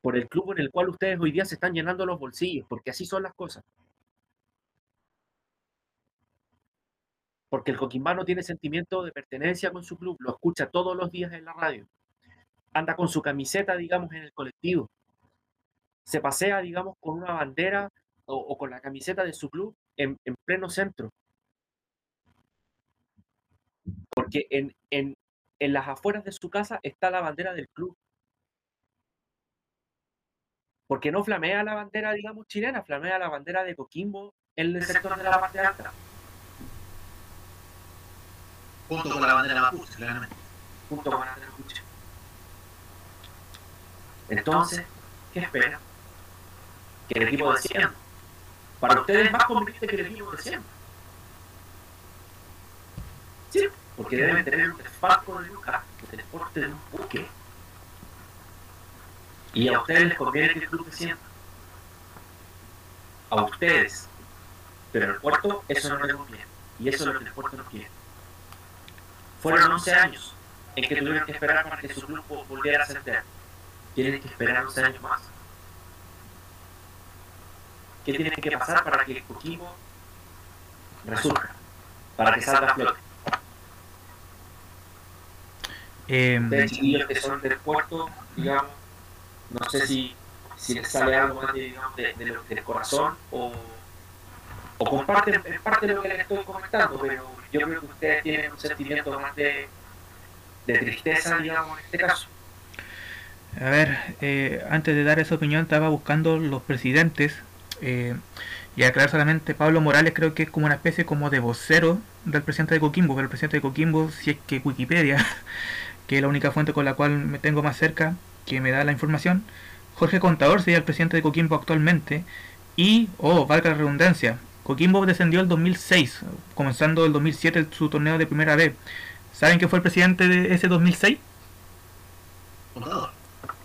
Por el club en el cual ustedes hoy día se están llenando los bolsillos, porque así son las cosas. Porque el coquimbano tiene sentimiento de pertenencia con su club, lo escucha todos los días en la radio. Anda con su camiseta, digamos, en el colectivo. Se pasea, digamos, con una bandera o, con la camiseta de su club en pleno centro porque en, en, en las afueras de su casa está la bandera del club. Porque no flamea la bandera, digamos, chilena, flamea la bandera de Coquimbo en el sector de la parte alta. Junto con la bandera mapuche, claramente. Junto con la bandera mapuche. Entonces, ¿qué espera? Que el equipo descienda. Para ustedes es más conveniente que el equipo descienda. Sí, porque deben tener un desfalco de lucas, el transporte de un buque. Y a ustedes les conviene que el club se A ustedes. Pero el puerto eso no les conviene. Y eso es lo que el puerto no quiere. Fueron 11 años en que tuvieron que esperar para que su club volviera a ascender. Tienen que esperar 11 años más. ¿Qué tiene que pasar para que Coquimbo resurja? Para que salga a flote. Eh, de chiquillos que son del puerto, digamos, no sé si, si les sale algo más de, digamos, de, de lo- del corazón o, o comparten, es parte de lo que les estoy comentando, pero yo creo que ustedes tienen un sentimiento más de, de tristeza, digamos, en este caso. A ver, eh, antes de dar esa opinión estaba buscando los presidentes eh, y aclarar solamente Pablo Morales creo que es como una especie como de vocero del presidente de Coquimbo, pero el presidente de Coquimbo, si es que Wikipedia, que es la única fuente con la cual me tengo más cerca, que me da la información, Jorge Contador sería el presidente de Coquimbo actualmente y, oh, valga la redundancia, Coquimbo descendió el 2006, comenzando el 2007 su torneo de primera vez. ¿Saben quién fue el presidente de ese 2006? Contador.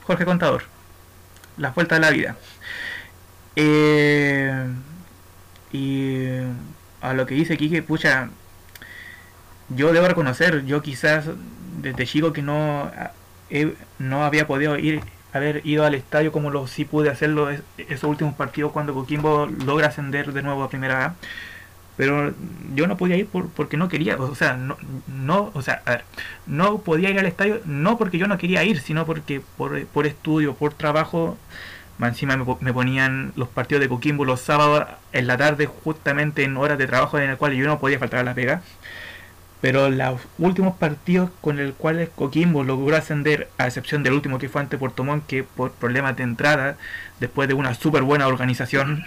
Jorge Contador. Las vueltas de la vida. Eh, y a lo que dice Kike, pucha, yo debo reconocer, yo quizás desde chico que no, he- no había podido ir haber ido al estadio como lo sí pude hacerlo es- esos últimos partidos cuando Coquimbo logra ascender de nuevo a primera A. Pero yo no podía ir por, porque no quería, o sea, no, no, o sea, a ver, no podía ir al estadio no porque yo no quería ir, sino porque por, por estudio, por trabajo, encima me, me ponían los partidos de Coquimbo los sábados en la tarde, justamente en horas de trabajo en el cual yo no podía faltar a la pega. Pero los últimos partidos con el cual Coquimbo logró ascender, a excepción del último que fue ante Puerto Montt, que por problemas de entrada, después de una súper buena organización,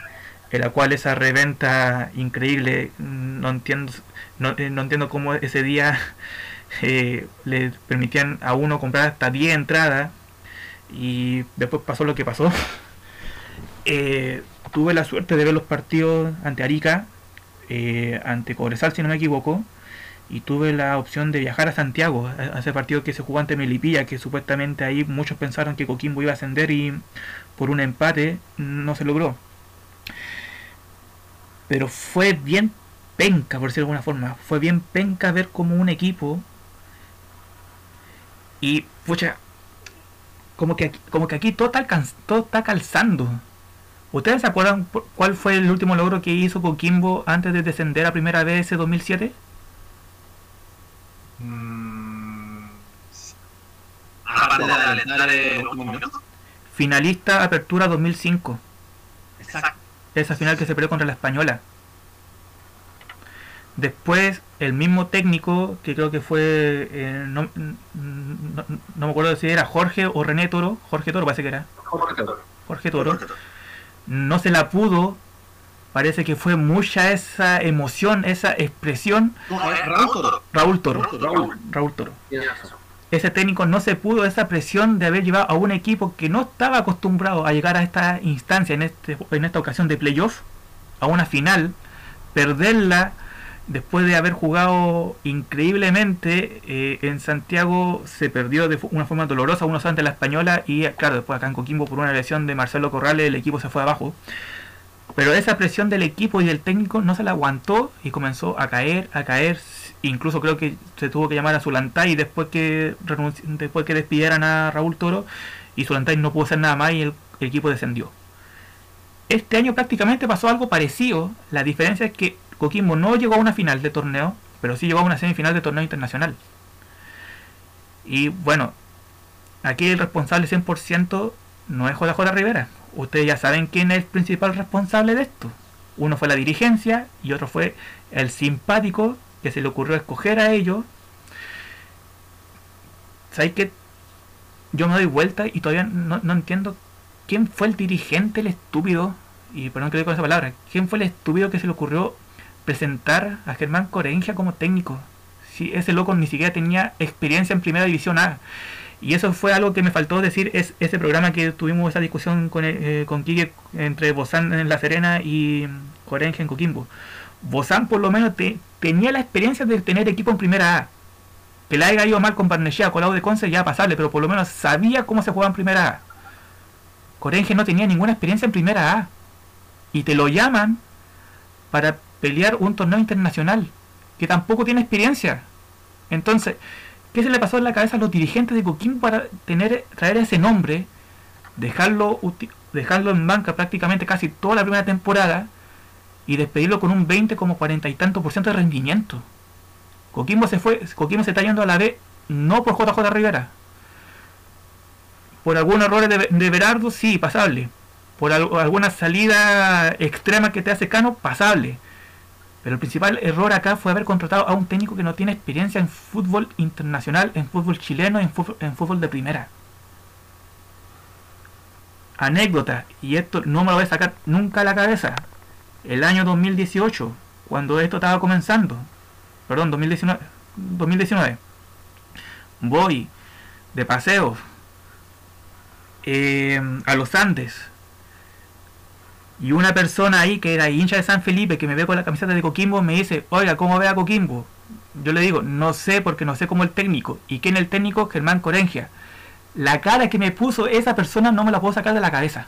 en la cual esa reventa increíble, mm, no entiendo, no, eh, no entiendo cómo ese día eh, le permitían a uno comprar hasta 10 entradas y después pasó lo que pasó. Eh, tuve la suerte de ver los partidos ante Arica, eh, ante Cobresal si no me equivoco, y tuve la opción de viajar a Santiago, a, ese partido que se jugó ante Melipilla, que supuestamente ahí muchos pensaron que Coquimbo iba a ascender y por un empate no se logró. Pero fue bien penca, por decirlo de alguna forma. Fue bien penca ver como un equipo. Y, pucha, como que, aquí- como que aquí todo está, todo está calzando. ¿Ustedes se acuerdan cuál fue el último logro que hizo Coquimbo antes de descender a primera vez ese 2007? Mm, de adelantar el último minuto. Finalista Apertura 2005. Exacto. Esa final que se peleó contra la Española. Después, el mismo técnico, que creo que fue. eh, no, no- no me acuerdo si era Jorge o René Toro. Jorge Toro, parece que era. Jorge Toro. Jorge Toro. No se la pudo. Parece que fue mucha esa emoción, esa expresión. No, Raúl Toro. Raúl Toro. Raúl. Raúl Toro. Ese técnico no se pudo esa presión de haber llevado a un equipo que no estaba acostumbrado a llegar a esta instancia, en, este, en esta ocasión de playoff, a una final, perderla después de haber jugado increíblemente eh, en Santiago, se perdió de una forma dolorosa unos ante la española y claro, después acá en Coquimbo por una lesión de Marcelo Corrales el equipo se fue abajo. Pero esa presión del equipo y del técnico no se la aguantó y comenzó a caer, a caer. Incluso creo que se tuvo que llamar a Zulantay después que después que despidieran a Raúl Toro y Zulantay no pudo hacer nada más y el, el equipo descendió. Este año prácticamente pasó algo parecido. La diferencia es que Coquimbo no llegó a una final de torneo, pero sí llegó a una semifinal de torneo internacional. Y bueno, aquí el responsable 100% no es JJ Rivera. Ustedes ya saben quién es el principal responsable de esto. Uno fue la dirigencia y otro fue el simpático que se le ocurrió escoger a ellos. ¿Sabéis que yo me doy vuelta y todavía no, entiendo quién fue el dirigente, el estúpido? Y perdón que le diga con esa palabra. ¿Quién fue el estúpido que se le ocurrió presentar a Germán Corengia como técnico? Si ese loco ni siquiera tenía experiencia en primera división A. Y eso fue algo que me faltó decir, es ese programa que tuvimos esa discusión con, eh, con Quique entre Bozán en La Serena y Corenja en Coquimbo. Bozán por lo menos te- tenía la experiencia de tener equipo en primera A. Que le haya ido mal con Barnechea, con Lau de Conce, ya pasable, pero por lo menos sabía cómo se jugaba en primera A. Corenje no tenía ninguna experiencia en primera A. Y te lo llaman para pelear un torneo internacional, que tampoco tiene experiencia. Entonces, ¿qué se le pasó en la cabeza a los dirigentes de Coquimbo para tener, traer ese nombre dejarlo, dejarlo en banca prácticamente casi toda la primera temporada y despedirlo con un 20 como 40 y tanto por ciento de rendimiento. Coquimbo se fue, Coquimbo se está yendo a la B no por JJ Rivera. Por algunos errores de, de Berardo, sí, pasable. Por alguna salida extrema que te hace Cano, pasable. Pero el principal error acá fue haber contratado a un técnico que no tiene experiencia en fútbol internacional, en fútbol chileno, en fútbol, de primera. Anécdota, y esto no me lo voy a sacar nunca a la cabeza el año 2018, cuando esto estaba comenzando, perdón, 2019, 2019 voy de paseo eh, a los Andes y una persona ahí que era hincha de San Felipe que me ve con la camiseta de Coquimbo me dice, oiga, ¿cómo ve a Coquimbo? Yo le digo, no sé porque no sé cómo el técnico. ¿Y quién el técnico? Germán Corengia. La cara que me puso esa persona no me la puedo sacar de la cabeza.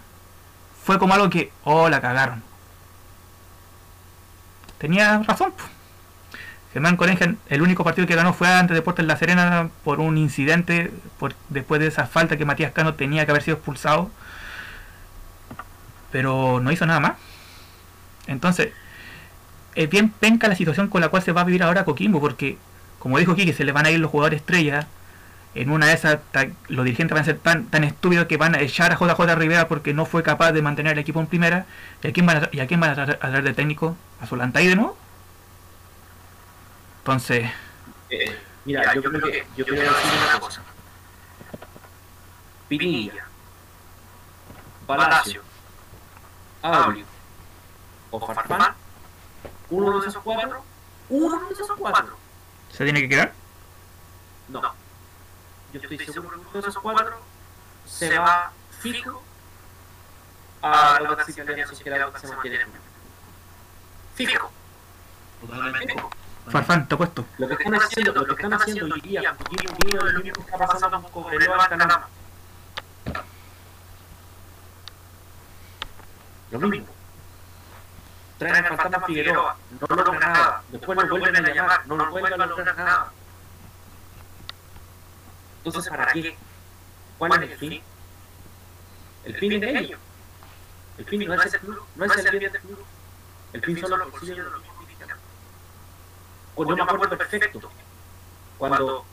Fue como algo que, oh, la cagaron tenía razón. Germán Corengen, el único partido que ganó fue ante Deportes La Serena por un incidente, por, después de esa falta que Matías Cano tenía que haber sido expulsado. Pero no hizo nada más. Entonces, es bien penca la situación con la cual se va a vivir ahora Coquimbo, porque, como dijo aquí, que se le van a ir los jugadores estrellas. En una de esas, los dirigentes van a ser tan, tan estúpidos que van a echar a JJ Rivera porque no fue capaz de mantener el equipo en primera. ¿Y a quién van a, y a, quién van a traer de técnico? ¿A Solantay de nuevo? Entonces. Eh, mira, yo, creo que, yo quiero decir una cosa. Pinilla, Palacio, Aulio o Farfán, uno de esos cuatro, uno de esos cuatro. ¿Se tiene que quedar? No. Yo estoy seguro que uno de esos cuatro se va fijo a la otra situación social que se mantiene en Fijo. Totalmente. Farfán, te apuesto. Lo que están haciendo, lo que están haciendo hoy día, Unido es lo mismo que está pasando con Cobreloa Canama. Lo mismo. Traen al fantasma Figueroa, no logran nada. Después lo vuelven a llamar, no lo vuelven a lograr nada. Entonces, ¿para qué? ¿Cuál es el fin? El fin es de ellos. El fin no es el club, no es el bien del club. El fin son los bolsillos de los mismos yo me acuerdo perfecto cuando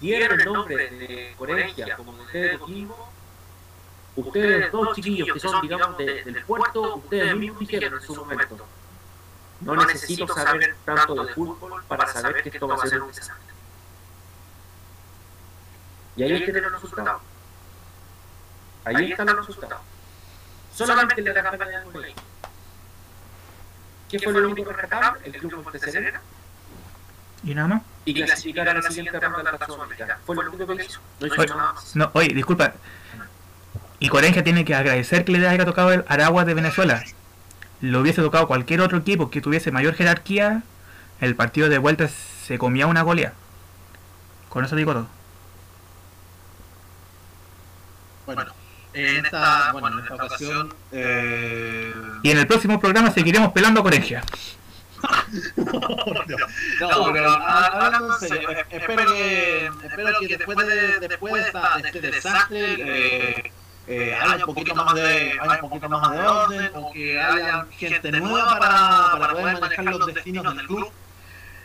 dieron el nombre de Coregia como de Coquimbo, ustedes dos chiquillos que son, digamos, de, del puerto, ustedes mismos dijeron en su momento, no necesito saber tanto de fútbol para saber que esto va a ser un desastre. Y ahí tienen los resultados. Ahí están los resultados. Solamente le da campaña de ley. ¿Qué fue lo único rescatable? El Club Monte Serena. ¿Y nada más? Y clasificar a la siguiente ronda de la Sudamericana. Fue lo único que hizo. No hizo nada más. No, oye, disculpa. Y Corenja tiene que agradecer que le haya tocado el Aragua de Venezuela. Lo hubiese tocado cualquier otro equipo que tuviese mayor jerarquía, el partido de vuelta se comía una golea. Con eso digo todo. Bueno, en esta, bueno, en esta ocasión. Eh... Y en el próximo programa seguiremos pelando a Corengia. no, pero hablando en serio, espero que, espero que después de, después de, esta, de este desastre eh, eh, haya un poquito más de haya un poquito más de orden o que haya gente nueva para, para poder manejar los destinos del club.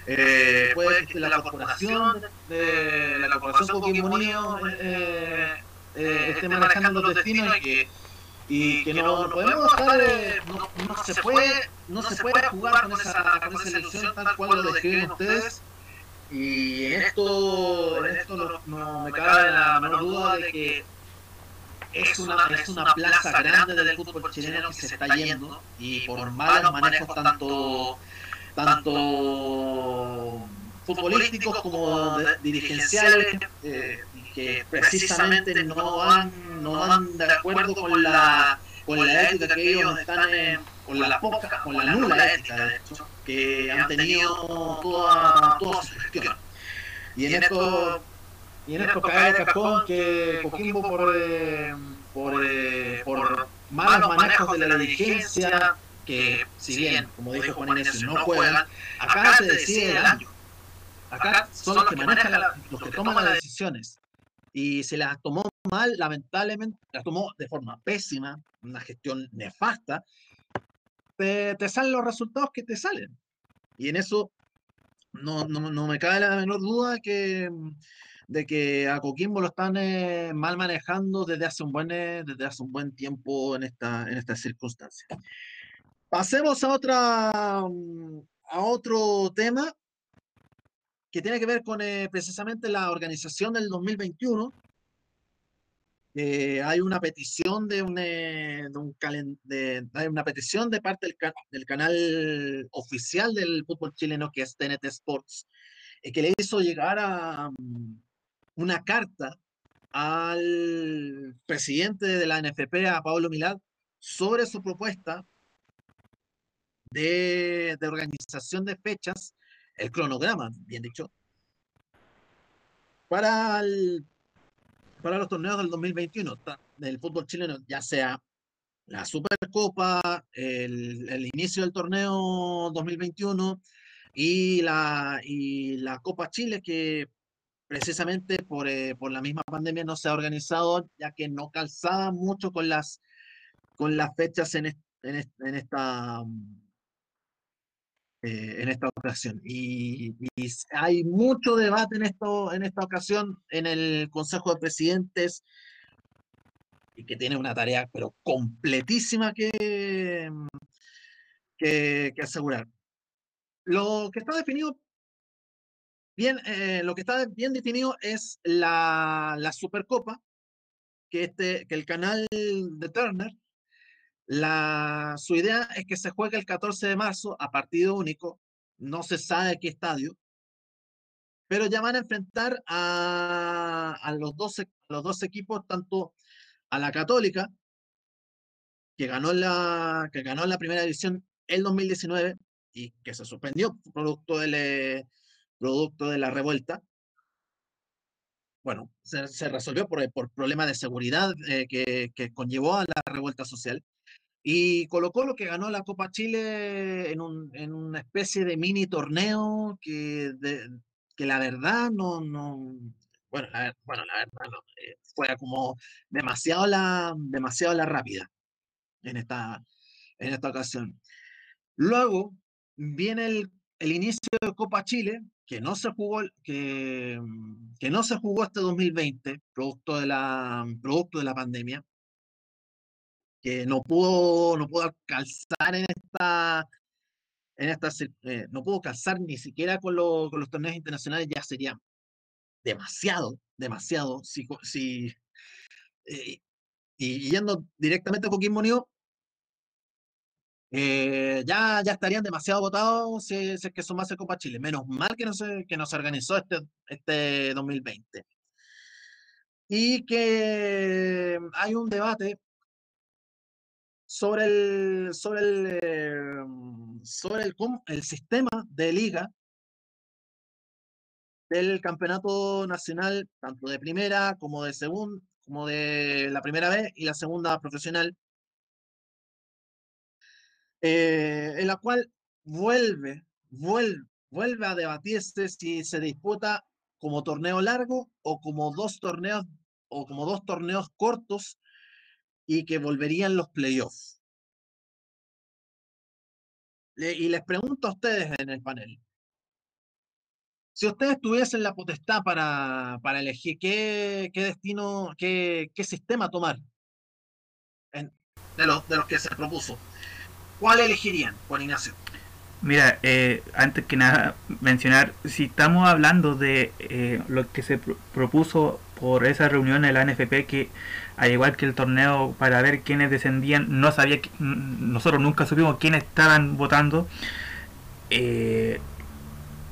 Eh, puede que la corporación de la corporación Coquimbo Unido eh, eh, esté manejando los destinos y que, y que no, podemos estar, eh, no, no, se puede, no se puede jugar con esa, con esa elección tal cual lo describen ustedes. Y en esto, en esto no, no me cabe la menor duda de que es una, es una plaza grande del fútbol chileno que se está yendo y por malos manejos tanto tanto futbolísticos como dirigenciales eh, que precisamente no van, no van de acuerdo con la, con la ética que ellos están en, con la poca, con la nula ética de hecho, que han tenido toda, toda su gestión. Y en esto, y en esto cae el que Coquimbo por, eh, por, eh, por malos manejos de la dirigencia, que si bien, como dijo Juan Inés, no juegan, acá se decide el año. Acá son los que manejan, los que toman las decisiones y se las tomó mal, lamentablemente, las tomó de forma pésima, una gestión nefasta, te, te salen los resultados que te salen. Y en eso no, no, no me cabe la menor duda que, de que a Coquimbo lo están eh, mal manejando desde hace un buen, eh, desde hace un buen tiempo en esta, en estas circunstancias. Pasemos a otra mm, a otro tema que tiene que ver con eh, precisamente la organización del 2021. hay una petición de un, de un de, hay una petición de parte del, del, canal oficial del fútbol chileno que es TNT Sports que le hizo llegar a mm, una carta al presidente de la NFP, a Pablo Milad, sobre su propuesta de, organización de fechas, el cronograma, bien dicho, para, para los torneos del 2021 del fútbol chileno, ya sea la Supercopa, el, el inicio del torneo 2021 y la, y la Copa Chile, que precisamente por, eh, por la misma pandemia no se ha organizado, ya que no calzaba mucho con las, con las fechas en, esta, eh, en esta ocasión. Y, hay mucho debate en, esto, en esta ocasión en el Consejo de Presidentes y que tiene una tarea pero completísima que, que, que asegurar. Lo que está definido Bien, eh, lo que está bien definido es la, la Supercopa, que, este, que el canal de Turner, la, su idea es que se juegue el 14 de marzo a partido único, no se sabe qué estadio, pero ya van a enfrentar a, a los, dos, los dos equipos, tanto a la Católica, que ganó la, que ganó la primera división el 2019 y que se suspendió producto del, eh, producto de la revuelta. Bueno, se, resolvió por, por problemas de seguridad eh, que, que, conllevó a la revuelta social. Y colocó lo que ganó la Copa Chile en, un, en una especie de mini torneo que, que la verdad no, no bueno, la, bueno, la verdad no, eh, fue como demasiado la, demasiado la rápida en esta, en esta ocasión. Luego viene el, el inicio de Copa Chile, que no se jugó, que, que no se jugó este 2020, producto de la, producto de la pandemia, que no pudo, no pudo calzar en esta, en esta eh, no pudo calzar ni siquiera con, con, los torneos internacionales, ya sería demasiado, demasiado. Si, si, eh, y yendo directamente a Coquimbo Unido, eh, ya, ya estarían demasiado votados si, es que sumase Copa Chile. Menos mal que no se, que no se organizó este, este 2020. Y que hay un debate sobre el, sobre el, eh, sobre el, el sistema de liga del campeonato nacional, tanto de primera como de segunda, como de la primera vez y la segunda profesional, eh, en la cual vuelve, vuelve, vuelve a debatirse si se disputa como torneo largo o como dos torneos o como dos torneos cortos y que volverían los playoffs. y les pregunto a ustedes en el panel, si ustedes tuviesen la potestad para, para elegir qué, qué destino, qué, qué, sistema tomar de, los, de los que se propuso, ¿Cuál elegirían, Juan Ignacio? Mira, eh, antes que nada mencionar, si estamos hablando de eh, lo que se propuso por esa reunión en la NFP, que al igual que el torneo para ver quiénes descendían, no sabía, nosotros nunca supimos quiénes estaban votando. Eh,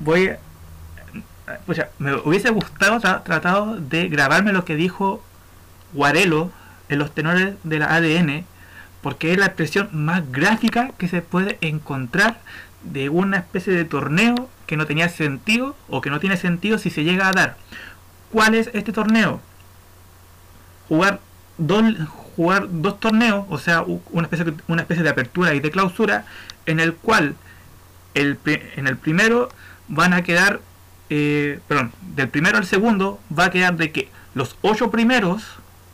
voy, o sea, me hubiese gustado tratado de grabarme lo que dijo Guarelo en los tenores de la ADN porque es la expresión más gráfica que se puede encontrar de una especie de torneo que no tenía sentido o que no tiene sentido si se llega a dar. ¿Cuál es este torneo? Jugar dos, jugar dos torneos, o sea, una especie, una especie de apertura y de clausura, en el cual el, en el primero van a quedar, eh, perdón, del primero al segundo va a quedar de que los ocho primeros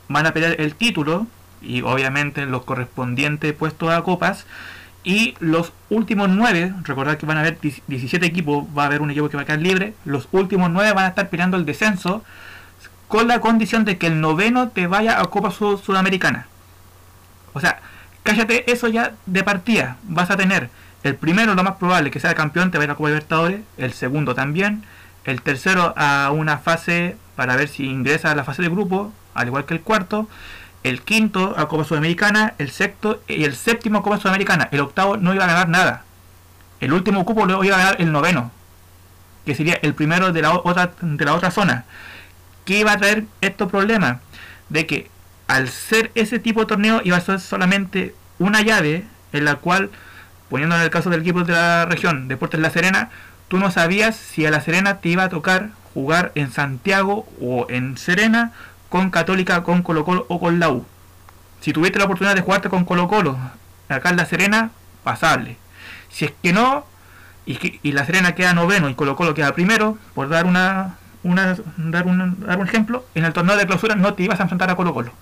van a pelear el título y obviamente los correspondientes puestos a copas. Y los últimos nueve, recordad que van a haber 17 equipos, va a haber un equipo que va a quedar libre. Los últimos nueve van a estar peleando el descenso con la condición de que el noveno te vaya a Copa Sudamericana. O sea, cállate eso ya de partida. Vas a tener el primero, lo más probable, que sea campeón, te va a ir a Copa Libertadores. El segundo también. El tercero a una fase para ver si ingresa a la fase de grupo, al igual que el cuarto el quinto a Copa Sudamericana, el sexto y el séptimo a Copa Sudamericana. El octavo no iba a ganar nada. El último cupo lo iba a ganar el noveno, que sería el primero de la otra, de la otra zona. ¿Qué iba a traer estos problemas? De que al ser ese tipo de torneo iba a ser solamente una llave en la cual, poniendo en el caso del equipo de la región, Deportes La Serena, tú no sabías si a La Serena te iba a tocar jugar en Santiago o en Serena con Católica, con Colo Colo o con la U. Si tuviste la oportunidad de jugarte con Colo Colo, acá en La Serena, pasable. Si es que no, y, La Serena queda noveno y Colo Colo queda primero, por dar una, una dar, un, dar un ejemplo, en el torneo de clausura no te ibas a enfrentar a Colo Colo.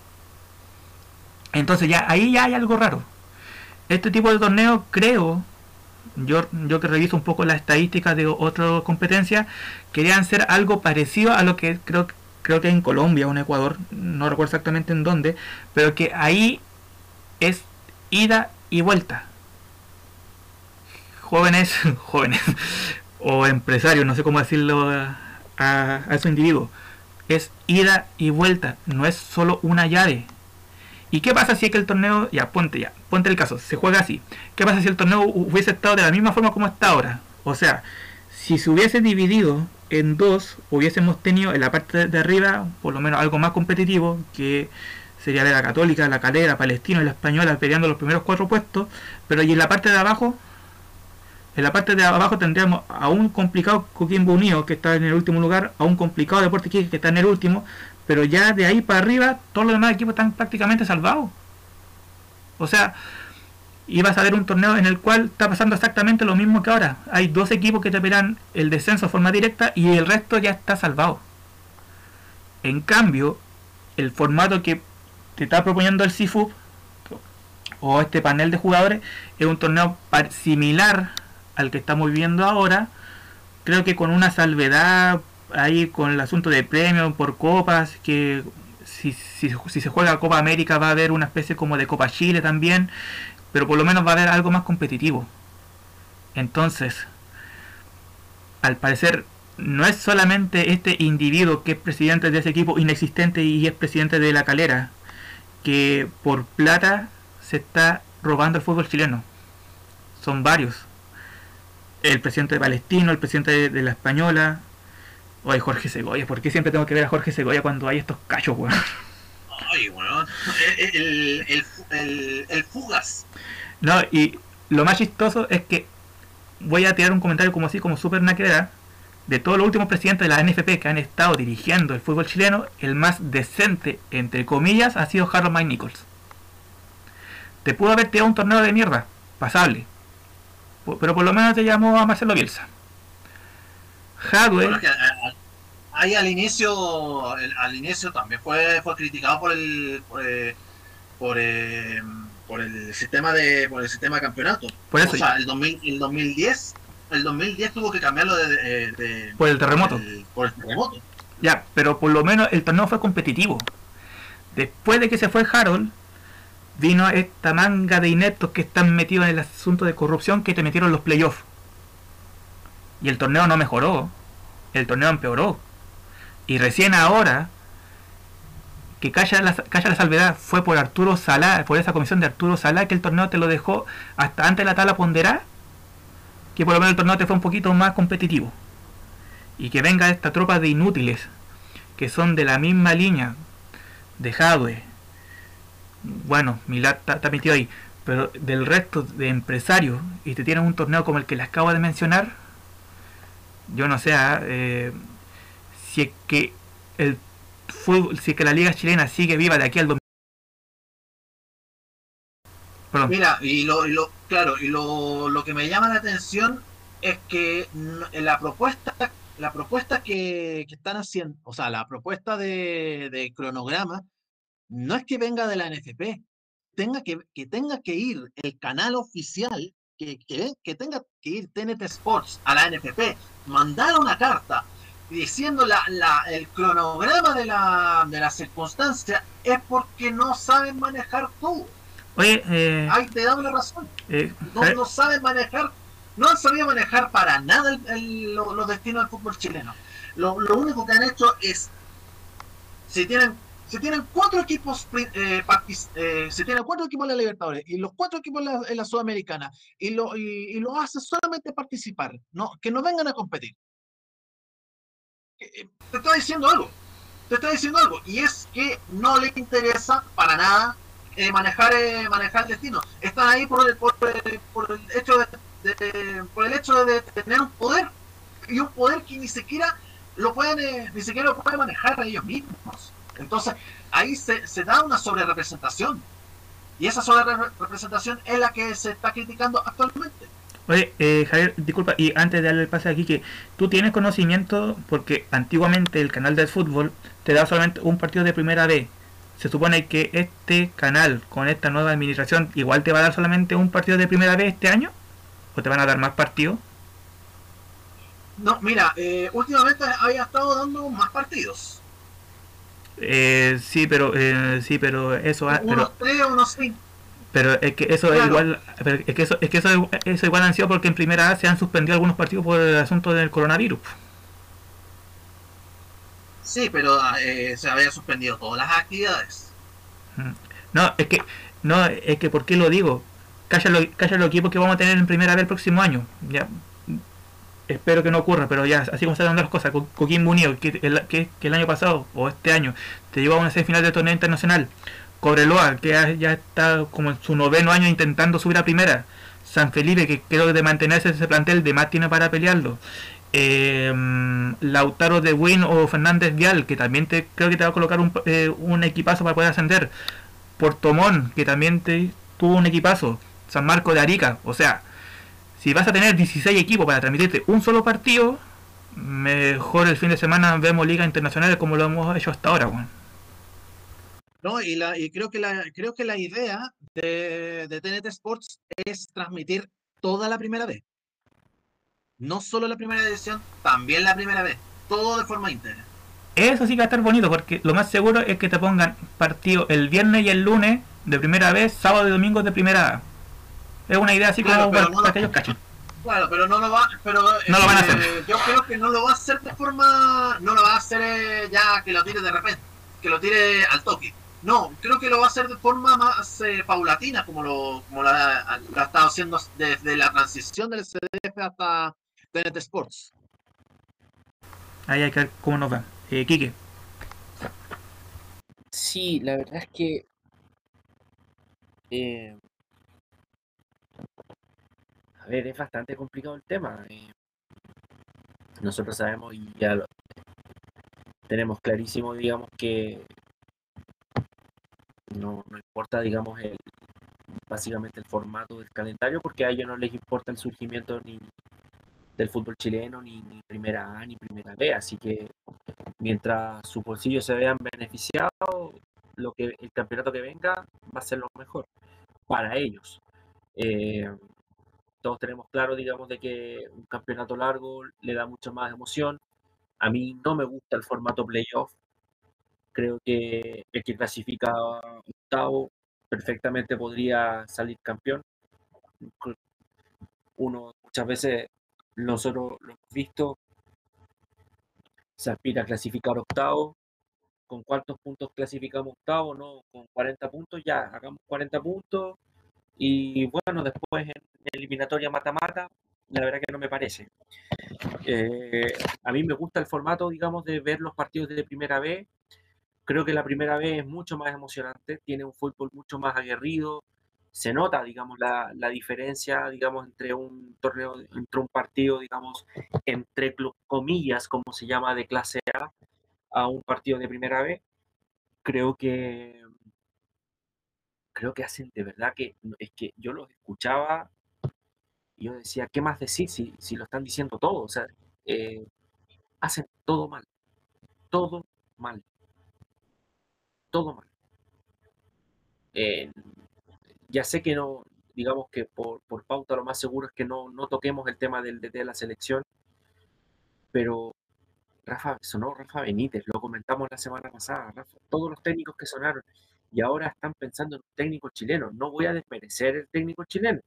Entonces ya ahí ya hay algo raro. Este tipo de torneo creo, yo, yo que reviso un poco las estadísticas de otras competencias, querían ser algo parecido a lo que creo que creo que en Colombia o en Ecuador, no recuerdo exactamente en dónde, pero que ahí es ida y vuelta. Jóvenes, jóvenes, o empresarios, no sé cómo decirlo a, a, su individuo, es ida y vuelta, no es solo una llave. ¿Y qué pasa si es que el torneo, ya, ponte ya, ponte el caso, se juega así? ¿Qué pasa si el torneo hubiese estado de la misma forma como está ahora? O sea, si se hubiese dividido en dos hubiésemos tenido en la parte de arriba por lo menos algo más competitivo que sería de la católica, la calera, palestina y la española peleando los primeros cuatro puestos, pero y en la parte de abajo, en la parte de abajo tendríamos a un complicado Coquimbo Unido que está en el último lugar, a un complicado Deporte que está en el último, pero ya de ahí para arriba todos los demás equipos están prácticamente salvados. O sea, y vas a ver un torneo en el cual está pasando exactamente lo mismo que ahora. Hay dos equipos que te pelean el descenso de forma directa y el resto ya está salvado. En cambio, el formato que te está proponiendo el CIFUB o este panel de jugadores es un torneo similar al que estamos viviendo ahora. Creo que con una salvedad ahí con el asunto de premios por copas, que si, si, si se juega Copa América va a haber una especie como de Copa Chile también pero por lo menos va a haber algo más competitivo. Entonces, al parecer, no es solamente este individuo que es presidente de ese equipo inexistente y es presidente de la calera, que por plata se está robando el fútbol chileno. Son varios. El presidente de Palestino, el presidente de, la Española, o hay Jorge Segoya. ¿Por qué siempre tengo que ver a Jorge Segoya cuando hay estos cachos, weón? Ay, weón. El, el, el, el, Fugas. No, y lo más chistoso es que voy a tirar un comentario como así, como súper naquera. De todos los últimos presidentes de la NFP que han estado dirigiendo el fútbol chileno, el más decente, entre comillas, ha sido Harold Mike Nichols. Te pudo haber tirado un torneo de mierda, pasable. Pero por lo menos te llamó a Marcelo Bielsa. Hadwell. ahí al inicio, al inicio también fue, fue criticado por el, por, eh, por eh, por el sistema de por el sistema de campeonato. Por eso. O sea, el, 2010 el 2010 tuvo que cambiarlo de, por el terremoto. Por el, terremoto. Ya, pero por lo menos el torneo fue competitivo. Después de que se fue Harold, vino esta manga de ineptos que están metidos en el asunto de corrupción que te metieron los playoffs. Y el torneo no mejoró, el torneo empeoró. Y recién ahora que calla la, la salvedad fue por Arturo Salá, por esa comisión de Arturo Salá, que el torneo te lo dejó hasta antes de la tabla ponderada, que por lo menos el torneo te fue un poquito más competitivo. Y que venga esta tropa de inútiles, que son de la misma línea de Jadwe. Bueno, Milad está metido ahí, pero del resto de empresarios, y te tienen un torneo como el que les acabo de mencionar, yo no sé, ¿ah? eh, si es que el si que la liga chilena sigue viva de aquí al 2000. Mira, y lo, claro, y lo, lo, que me llama la atención es que la propuesta, la propuesta que, están haciendo, o sea, la propuesta de, cronograma no es que venga de la NFP, tenga que, que tenga que ir el canal oficial, que, que, que tenga que ir TNT Sports a la NFP, mandar una carta diciendo la, la, el cronograma de la, de la circunstancia es porque no saben manejar todo. Oye, eh, Ahí te da una razón. eh, No, no saben manejar, no han sabido manejar para nada el- el- lo- los destinos del fútbol chileno. Lo, lo único que han hecho es, si tienen, si tienen cuatro equipos, eh, eh, si tienen cuatro equipos en la Libertadores y los cuatro equipos en la, en la Sudamericana y lo, y, y lo hace solamente participar, no, que no vengan a competir. Eh, eh, Te estoy diciendo algo, te estoy diciendo algo, y es que no les interesa para nada eh, manejar eh, manejar el destino. Están ahí por el, por el, por el hecho de, por el hecho de tener un poder y un poder que ni siquiera lo pueden ni siquiera lo pueden manejar ellos mismos. Entonces ahí se, se da una sobrerepresentación y esa sobrerepresentación es la que se está criticando actualmente. Oye, eh, Javier, disculpa, y antes de darle el pase aquí, que tú tienes conocimiento, porque antiguamente el canal del fútbol te da solamente un partido de primera B. Se supone que este canal, con esta nueva administración, igual te va a dar solamente un partido de primera B este año, o te van a dar más partidos. No, mira, eh, últimamente había estado dando más partidos. Eh, sí, pero eh, sí, pero eso, ah, pero, unos tres o unos cinco. Pero es que eso es igual, pero es que eso, es que eso, eso igual han sido porque en primera A se han suspendido algunos partidos por el asunto del coronavirus. Sí, pero eh, se habían suspendido todas las actividades. No, es que, no, es que, ¿por qué lo digo? Calla, lo, calla los equipos que vamos a tener en primera vez el próximo año. Ya, espero que no ocurra, pero ya, así como están dando las cosas, Co- Coquimbo Unido, que el, que, que el año pasado, o este año, te llevó a una semifinal del torneo internacional. Cobreloa, que ya, está como en su noveno año intentando subir a primera. San Felipe, que creo que de mantenerse ese plantel, de más tiene para pelearlo. Eh, Lautaro de Win o Fernández Vial, que también te, creo que te va a colocar un, eh, un equipazo para poder ascender. Portomón, que también te, tuvo un equipazo. San Marco de Arica. O sea, si vas a tener 16 equipos para transmitirte un solo partido, mejor el fin de semana vemos ligas internacionales como lo hemos hecho hasta ahora. ¿No? Y, la, y creo, que la, creo que la idea de, de TNT Sports es transmitir toda la primera vez. No solo la primera edición, también la primera vez. Todo de forma íntegra. Eso sí que va a estar bonito, porque lo más seguro es que te pongan partido el viernes y el lunes de primera vez, sábado y domingo de primera. Es una idea así Claro, como pero para, no lo- que ellos cachen. Claro, pero no lo va, pero No lo van a eh, hacer. Yo creo que no lo va a hacer de forma, no lo va a hacer eh, ya que lo tire de repente, que lo tire al toque. No, creo que lo va a hacer de forma más eh, paulatina, como lo, como la, la ha estado haciendo desde la transición del CDF hasta TNT Sports. Ahí hay que ver cómo nos va. Eh, Quique. Sí, la verdad es que eh, a ver, es bastante complicado el tema. eh. nosotros sabemos y ya lo tenemos clarísimo, digamos, que no, importa, digamos, el, básicamente el formato del calendario, porque a ellos no les importa el surgimiento ni del fútbol chileno, ni, ni primera A, ni primera B, así que mientras sus bolsillos se vean beneficiados, lo que el campeonato que venga va a ser lo mejor para ellos. Eh, todos tenemos claro, digamos, de que un campeonato largo le da mucha más emoción. A mí no me gusta el formato playoff. Creo que el que clasifica octavo perfectamente podría salir campeón. Uno muchas veces nosotros lo hemos visto, se aspira a clasificar octavo. ¿Con cuántos puntos clasificamos octavo? No, con 40 puntos ya, hagamos 40 puntos. Y bueno, después en eliminatoria mata-mata, la verdad que no me parece. Eh, a mí me gusta el formato, digamos, de ver los partidos de primera vez. Creo que la primera vez es mucho más emocionante, tiene un fútbol mucho más aguerrido. Se nota, digamos, la, la diferencia, digamos, entre un torneo, entre un partido, digamos, entre comillas, como se llama, de clase A, a un partido de primera vez. Creo que creo que hacen de verdad que es que yo los escuchaba y yo decía, ¿qué más decir si, si lo están diciendo todo? O sea, eh, hacen todo mal, todo mal, todo mal. eh, ya sé que no, digamos que por, pauta lo más seguro es que no, no toquemos el tema del DT de la selección, pero Rafa, sonó Rafa Benítez, lo comentamos la semana pasada, todos los técnicos que sonaron y ahora están pensando en un técnico chileno. No voy a desmerecer el técnico chileno,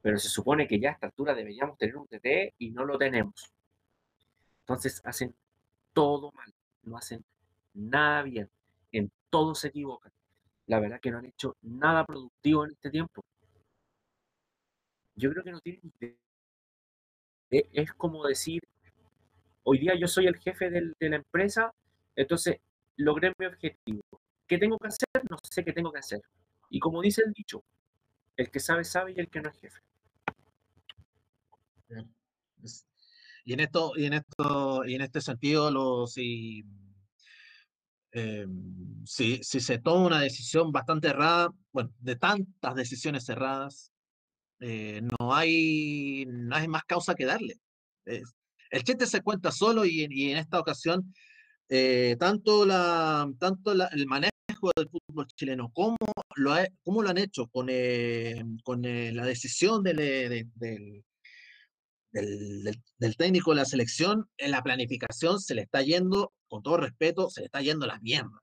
pero se supone que ya a esta altura deberíamos tener un DT y no lo tenemos. Entonces hacen todo mal, no hacen nada bien, en todo se equivocan. La verdad que no han hecho nada productivo en este tiempo. Yo creo que no tienen e, Es como decir, hoy día yo soy el jefe de la empresa, entonces logré mi objetivo. ¿Qué tengo que hacer? No sé qué tengo que hacer. Y como dice el dicho, el que sabe, sabe y el que no es jefe. Y en esto, y en esto, y en este sentido, los si, eh, si, se toma una decisión bastante errada, bueno, de tantas decisiones cerradas, eh, no hay, no hay más causa que darle. el chiste se cuenta solo y, y en esta ocasión, eh, tanto, la, tanto el manejo del fútbol chileno como lo, ha, cómo lo han hecho con, con la decisión del, del del, técnico de la selección, en la planificación se le está yendo, con todo respeto, se le está yendo la mierda.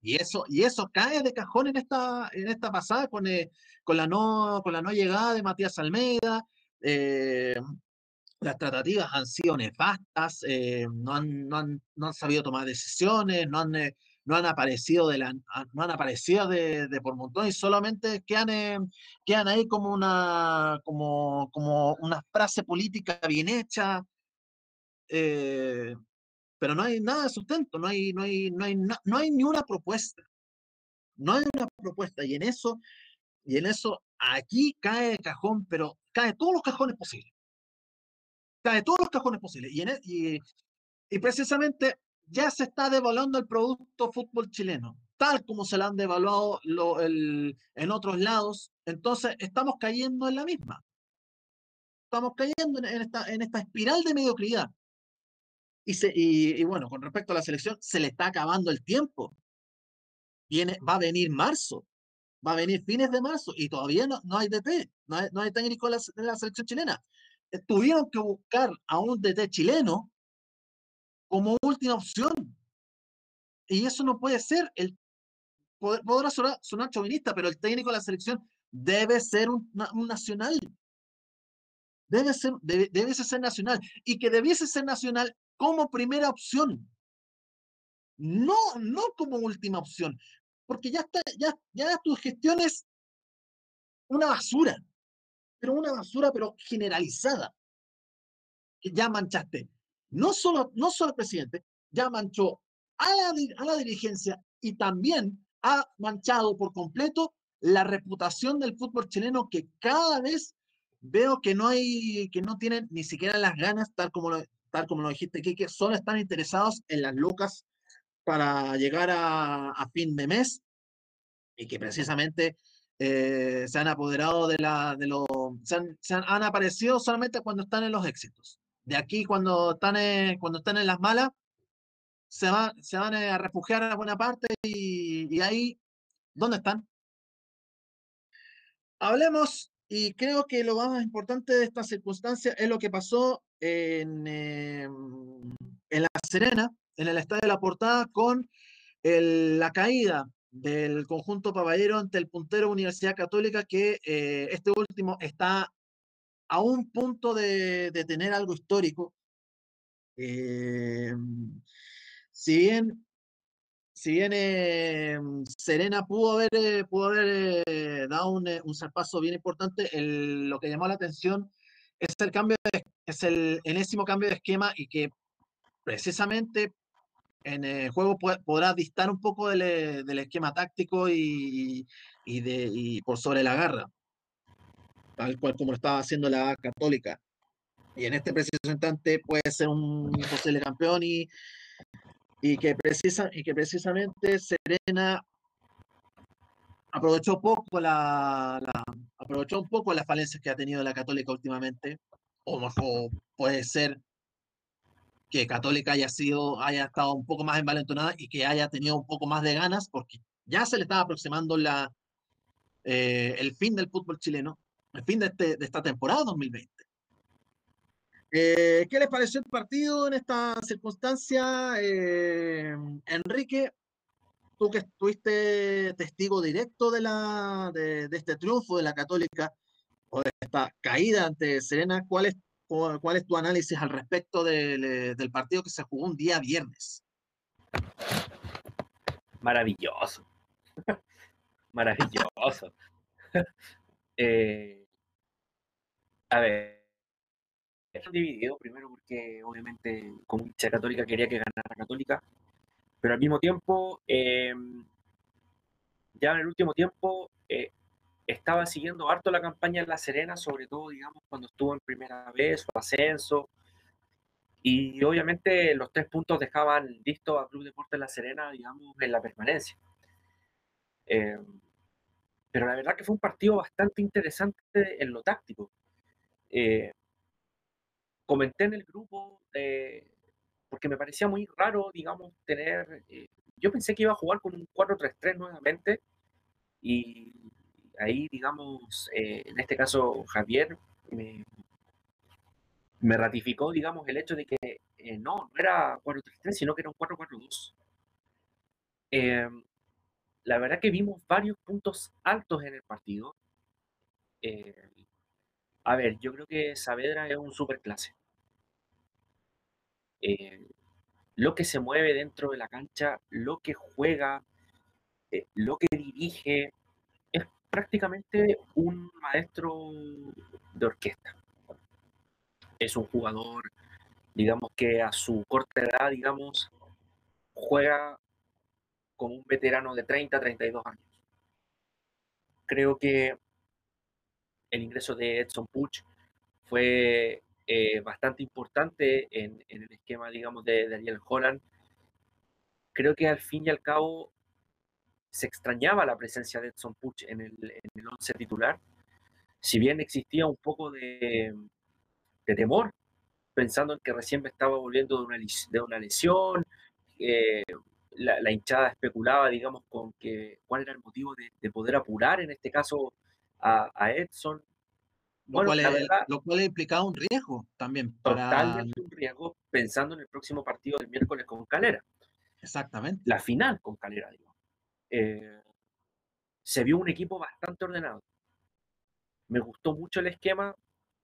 Y eso, y eso cae de cajón en esta, en esta pasada con, eh, con, la no, con la no llegada de Matías Almeida. Eh, las tratativas han sido nefastas, eh, no, han, no, han, no, han, sabido tomar decisiones, no han, no han aparecido de la, no han aparecido de, de por montón y solamente quedan, eh, quedan ahí como una, como, como una frase política bien hecha, eh, pero no hay nada de sustento, no hay, no hay, no hay, no, hay ni una propuesta. No hay una propuesta. Y en eso, y en eso, aquí cae el cajón, pero cae todos los cajones posibles. Cae todos los cajones posibles. Y, en, e, y, y precisamente ya se está devaluando el producto fútbol chileno, tal como se lo han devaluado en otros lados. Entonces, estamos cayendo en la misma. Estamos cayendo en, esta, en esta espiral de mediocridad. Y, se, y, bueno, con respecto a la selección, se le está acabando el tiempo. Viene, va a venir marzo, va a venir fines de marzo y todavía no, no hay DT, no hay, no hay técnico de la, la selección chilena. Eh, tuvieron que buscar a un DT chileno como última opción. Y eso no puede ser. El, podrá sonar, sonar chauvinista, pero el técnico de la selección debe ser un, nacional. Debe ser, debe, ser nacional. Y que debiese ser nacional como primera opción. No, no como última opción. Porque ya está, ya, ya tu gestión es una basura. Pero una basura, pero generalizada. Que ya manchaste no solo, no solo el presidente, ya manchó a la, a la dirigencia y también ha manchado por completo la reputación del fútbol chileno que cada vez veo que no hay, que no tienen ni siquiera las ganas, tal como lo, tal como lo dijiste, que, solo están interesados en las lucas para llegar a, fin de mes y que precisamente eh, se han apoderado de la, de lo, se han, se han aparecido solamente cuando están en los éxitos de aquí cuando están, cuando están en las malas, se, van se van a refugiar a buena parte y, ahí, ¿dónde están? Hablemos, y creo que lo más importante de esta circunstancia es lo que pasó en, em, en La Serena, en el Estadio de la Portada, con la caída del conjunto Paballero ante el puntero Universidad Católica, que eh, este último está a un punto de, tener algo histórico. Eh, si bien, si bien eh, Serena pudo haber, eh, pudo haber dado un, un zarpazo bien importante, lo que llamó la atención es el cambio, es el enésimo cambio de esquema y que precisamente en el juego podrá distar un poco del, del esquema táctico y, de, y por sobre la garra tal cual como lo estaba haciendo la Católica. Y en este preciso instante puede ser un posible campeón y, y, que precisa, y que precisamente Serena aprovechó poco la, aprovechó un poco las falencias que ha tenido la Católica últimamente. O mejor puede ser que Católica haya sido, haya estado un poco más envalentonada y que haya tenido un poco más de ganas, porque Ya se le estaba aproximando la, eh, el fin del fútbol chileno, el fin de, este, de esta temporada 2020. Eh, ¿Qué les pareció el partido en esta circunstancia? Eh, Enrique, tú que estuviste testigo directo de, la, de, de, este triunfo de la Católica o de esta caída ante Serena, ¿cuál es, cuál es tu análisis al respecto del, del partido que se jugó un día viernes? Maravilloso. Maravilloso. eh, a ver, dividido primero porque obviamente como hincha católica quería que ganara Católica, pero al mismo tiempo, eh, ya en el último tiempo, eh, estaba siguiendo harto la campaña en La Serena, sobre todo, digamos, cuando estuvo en primera vez o ascenso. Y obviamente los tres puntos dejaban listo a Club Deportes La Serena, digamos, en la permanencia. Eh, pero la verdad que fue un partido bastante interesante en lo táctico. Eh, comenté en el grupo, eh, porque me parecía muy raro, digamos, tener... Eh, yo pensé que iba a jugar con un 4-3-3 nuevamente, y ahí, digamos, eh, en este caso Javier me, me, ratificó, digamos, el hecho de que eh, no, no era 4-3-3, sino que era un 4-4-2. Eh, la verdad que vimos varios puntos altos en el partido. Eh, a ver, yo creo que Saavedra es un super clase. Eh, lo que se mueve dentro de la cancha, lo que juega, eh, lo que dirige, es prácticamente un maestro de orquesta. Es un jugador, digamos que a su corta edad, digamos, juega como un veterano de 30, 32 años. Creo que el ingreso de Edson Puch fue eh, bastante importante en, el esquema, digamos, de, de Ariel Holland. Creo que al fin y al cabo se extrañaba la presencia de Edson Puch en el, en el once titular. Si bien existía un poco de, temor, pensando en que recién me estaba volviendo de una, de una lesión, eh, la, hinchada especulaba, digamos, con que cuál era el motivo de poder apurar, en este caso, a, a Edson. Lo, bueno, cual es, verdad, lo cual implicaba un riesgo también. Para... Totalmente un riesgo pensando en el próximo partido del miércoles con Calera. Exactamente. La final con Calera, digo. Eh, se vio un equipo bastante ordenado. Me gustó mucho el esquema.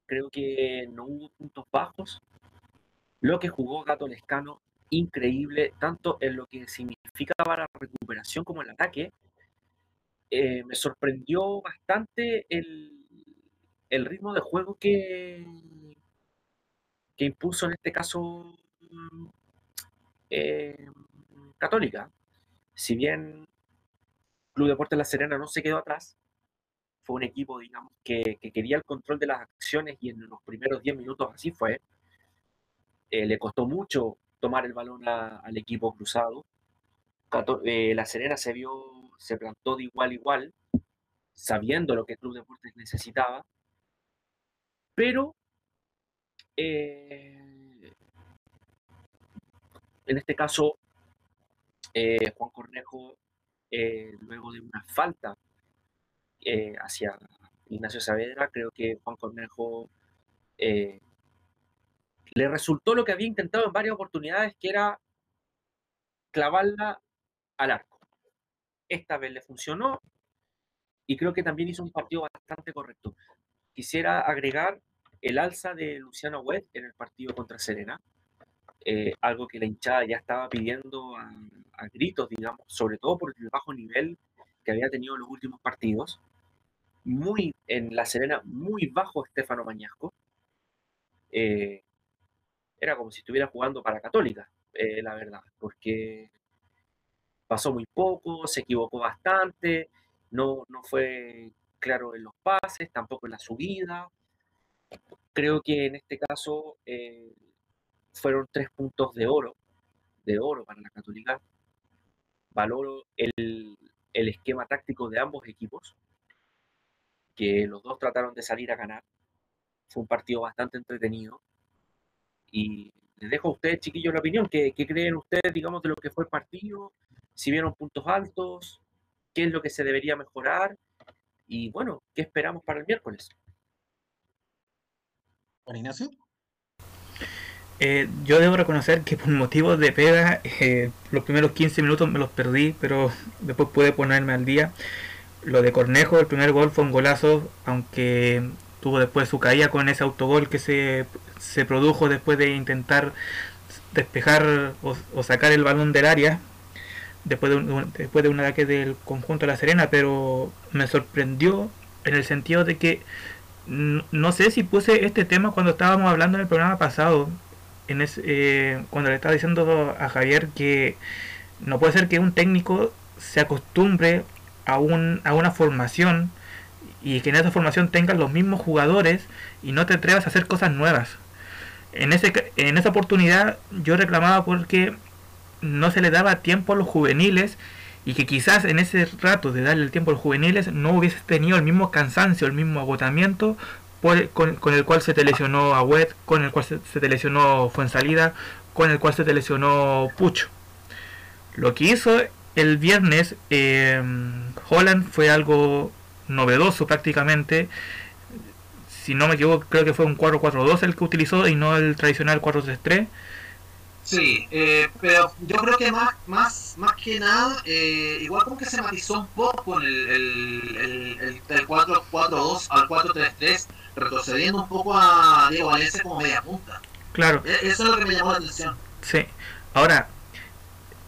Creo que no hubo puntos bajos. Lo que jugó Gato Lescano increíble, tanto en lo que significa para recuperación como el ataque. Eh, me sorprendió bastante el, el, ritmo de juego que, que impuso en este caso eh, Católica. Si bien Club Deportes La Serena no se quedó atrás, fue un equipo, digamos, que, que quería el control de las acciones y en los primeros 10 minutos así fue. Eh, le costó mucho tomar el balón al equipo cruzado. La Serena se vio, se plantó de igual a igual, sabiendo lo que Club Deportes necesitaba, pero eh, en este caso, eh, Juan Cornejo, eh, luego de una falta hacia Ignacio Saavedra, creo que Juan Cornejo le resultó lo que había intentado en varias oportunidades, que era clavarla al arco. Esta vez le funcionó y creo que también hizo un partido bastante correcto. Quisiera agregar el alza de Luciano Webb en el partido contra Serena, eh, algo que la hinchada ya estaba pidiendo a, gritos, digamos, sobre todo por el bajo nivel que había tenido en los últimos partidos. Muy en la Serena, muy bajo Estefano Mañasco. Eh, era como si estuviera jugando para Católica, eh, la verdad, porque pasó muy poco, se equivocó bastante, no, no fue claro en los pases, tampoco en la subida. Creo que en este caso eh, fueron tres puntos de oro, de oro para la Católica. Valoro el, el esquema táctico de ambos equipos, que los dos trataron de salir a ganar. Fue un partido bastante entretenido y les dejo a ustedes, chiquillos, la opinión. ¿Qué, ¿Qué, creen ustedes, digamos, de lo que fue el partido? Si vieron puntos altos, qué es lo que se debería mejorar y bueno, qué esperamos para el miércoles. Juan Ignacio. Eh, yo debo reconocer que por motivos de pega, eh, los primeros 15 minutos me los perdí, pero después pude ponerme al día. Lo de Cornejo, el primer gol fue un golazo, aunque tuvo después su caída con ese autogol que se, se produjo después de intentar despejar o, sacar el balón del área después de un, después de un ataque del conjunto de La Serena, pero me sorprendió en el sentido de que no sé si puse este tema cuando estábamos hablando en el programa pasado, en ese, eh, cuando le estaba diciendo a Javier que no puede ser que un técnico se acostumbre a, un, a una formación y que en esa formación tengan los mismos jugadores y no te atrevas a hacer cosas nuevas. En, ese, en esa oportunidad yo reclamaba porque no se le daba tiempo a los juveniles y que quizás en ese rato de darle el tiempo a los juveniles no hubiese tenido el mismo cansancio, el mismo agotamiento con, el cual se te lesionó a Wet, con el cual se, te lesionó Fuensalida, con el cual se te lesionó Pucho. Lo que hizo el viernes eh, Holland fue algo novedoso prácticamente. Si no me equivoco, creo que fue un 4-4-2 el que utilizó y no el tradicional 4-3-3. Sí, eh, pero yo creo que más más más que nada, eh, igual como que se matizó un poco el, el, el, 4-4-2 al 4-3-3, retrocediendo un poco a Diego Valencia como media punta. Claro. E, eso es lo que me llamó la atención. Sí, ahora,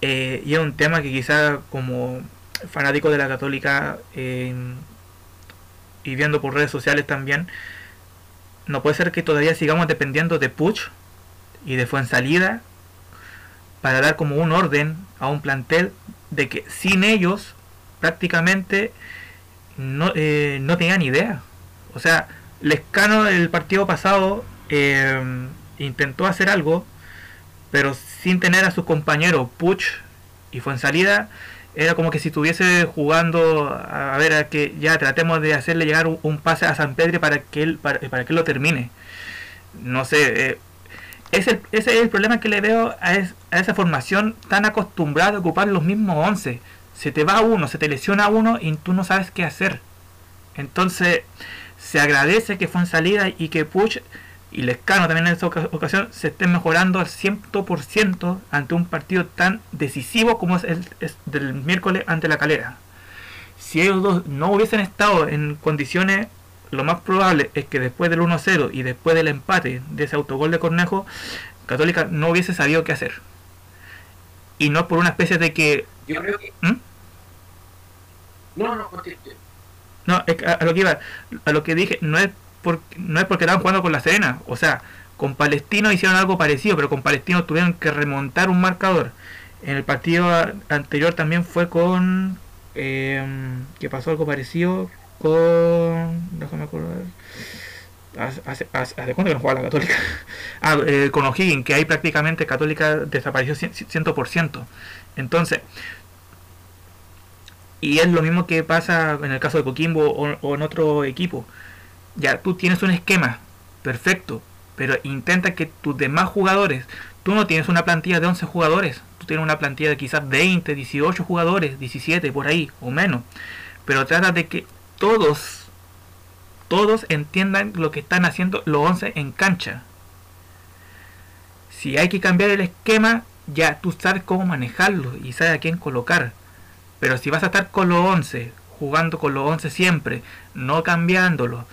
eh, y es un tema que quizá como fanático de la católica eh, y viendo por redes sociales también, no puede ser que todavía sigamos dependiendo de Puch y de Fuensalida para dar como un orden a un plantel de que sin ellos prácticamente no, eh, tenían idea. O sea, Lescano el partido pasado eh, intentó hacer algo, pero sin tener a su compañero Puch y Fuensalida era como que si estuviese jugando a ver a que ya tratemos de hacerle llegar un, pase a San Pedro para que él para, que él lo termine no sé eh, ese, es el problema que le veo a, esa formación tan acostumbrada a ocupar los mismos 11 se te va uno se te lesiona uno y tú no sabes qué hacer entonces se agradece que fue en salida y que Puch y Lescano también en esta ocasión se estén mejorando al 100% ante un partido tan decisivo como es el del miércoles ante la calera. Si ellos dos no hubiesen estado en condiciones, lo más probable es que después del 1-0 y después del empate de ese autogol de Cornejo, Católica no hubiese sabido qué hacer. Y no por una especie de que... Yo creo que... ¿Mm? No, no, no, a lo que iba, a lo que dije, no es no es porque estaban jugando con la Serena. O sea, con Palestino hicieron algo parecido, pero con Palestino tuvieron que remontar un marcador. En el partido anterior también fue con... Eh, que pasó algo parecido con... Déjame acordar. ¿Hace, hace, cuánto que no jugaba la Católica? ah, eh, con O'Higgins, que ahí prácticamente Católica desapareció 100%. Entonces, y es lo mismo que pasa en el caso de Coquimbo o en otro equipo ya tú tienes un esquema, perfecto, pero intenta que tus demás jugadores, tú no tienes una plantilla de 11 jugadores, tú tienes una plantilla de quizás 20, 18 jugadores, 17 por ahí o menos, pero trata de que todos, todos entiendan lo que están haciendo los 11 en cancha. Si hay que cambiar el esquema, ya tú sabes cómo manejarlo y sabes a quién colocar. Pero si vas a estar con los 11, jugando con los 11 siempre, no cambiándolo,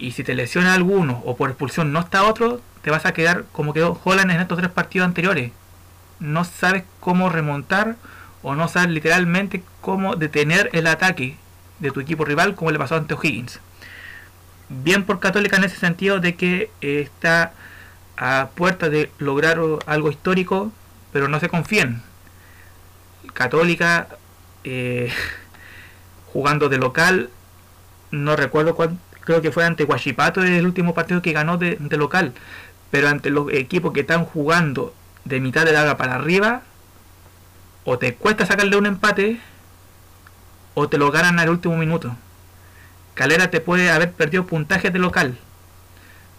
y si te lesiona alguno o por expulsión no está otro, te vas a quedar como quedó Holland en estos tres partidos anteriores. No sabes cómo remontar o no sabes literalmente cómo detener el ataque de tu equipo rival como le pasó ante O'Higgins. Bien por Católica en ese sentido de que está a puerta de lograr algo histórico, pero no se confíen. Católica eh, jugando de local, no recuerdo cuánto creo que fue ante Guachipato el último partido que ganó de, local, pero ante los equipos que están jugando de mitad de la para arriba, o te cuesta sacarle un empate, o te lo ganan al último minuto. Calera te puede haber perdido puntajes de local,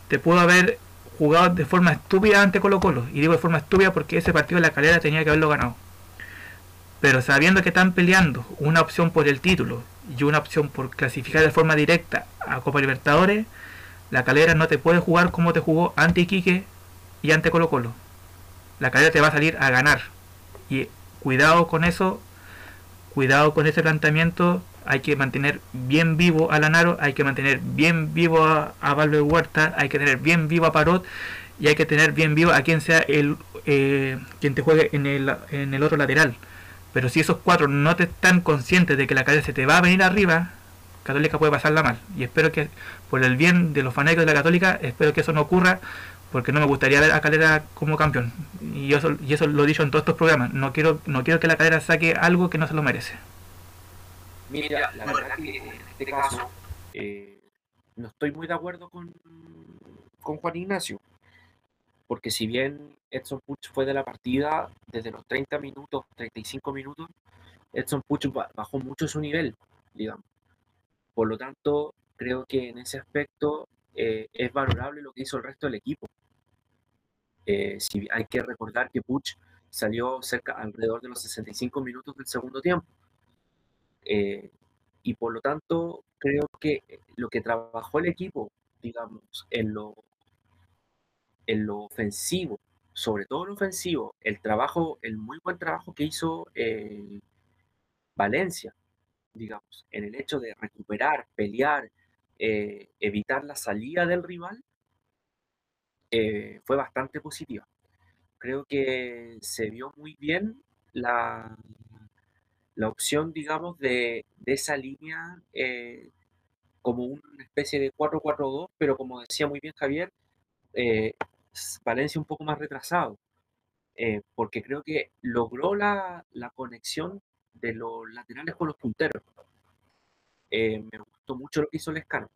te pudo haber jugado de forma estúpida ante Colo Colo, y digo de forma estúpida porque ese partido de la Calera tenía que haberlo ganado. Pero sabiendo que están peleando una opción por el título y una opción por clasificar de forma directa a Copa Libertadores, la calera no te puede jugar como te jugó ante Iquique y ante Colo Colo. La calera te va a salir a ganar. Y cuidado con eso, cuidado con ese planteamiento. Hay que mantener bien vivo a Lanaro, hay que mantener bien vivo a, a Huerta, hay que tener bien vivo a Parot y hay que tener bien vivo a quien sea el eh, quien te juegue en el, en el otro lateral. Pero si esos cuatro no te están conscientes de que la calera se te va a venir arriba, Católica puede pasarla mal. Y espero que, por el bien de los fanáticos de la Católica, espero que eso no ocurra, porque no me gustaría ver a Calera como campeón. Y eso, y eso lo he dicho en todos estos programas. No quiero, no quiero que la Calera saque algo que no se lo merece. Mira, la verdad que en este caso eh, no estoy muy de acuerdo con, con Juan Ignacio. Porque si bien Edson Puch fue de la partida desde los 30 minutos, 35 minutos, Edson Puch bajó mucho su nivel, digamos. Por lo tanto, creo que en ese aspecto eh, es valorable lo que hizo el resto del equipo. Eh, si hay que recordar que Puch salió cerca alrededor de los 65 minutos del segundo tiempo. Eh, y por lo tanto, creo que lo que trabajó el equipo, digamos, en lo, en lo ofensivo, sobre todo en lo ofensivo, el trabajo, el muy buen trabajo que hizo Valencia, digamos, en el hecho de recuperar, pelear, eh, evitar la salida del rival, eh, fue bastante positiva. Creo que se vio muy bien la, la opción, digamos, de, esa línea eh, como una especie de 4-4-2, pero como decía muy bien Javier, Valencia un poco más retrasado, porque creo que logró la, la conexión de los laterales con los punteros. Eh, me gustó mucho lo que hizo Lescano.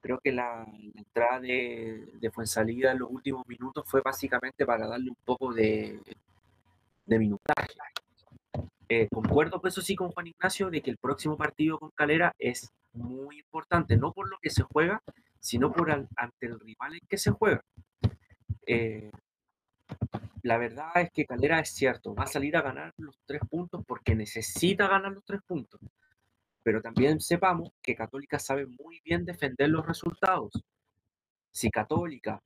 Creo que la, entrada de, de Fuensalida en los últimos minutos fue básicamente para darle un poco de, de minutaje. Eh, concuerdo, pues eso sí, con Juan Ignacio, de que el próximo partido con Calera es muy importante, no por lo que se juega, sino por ante el rival en que se juega. Eh, la verdad es que Calera es cierto, va a salir a ganar los tres puntos porque necesita ganar los tres puntos. Pero también sepamos que Católica sabe muy bien defender los resultados. Si Católica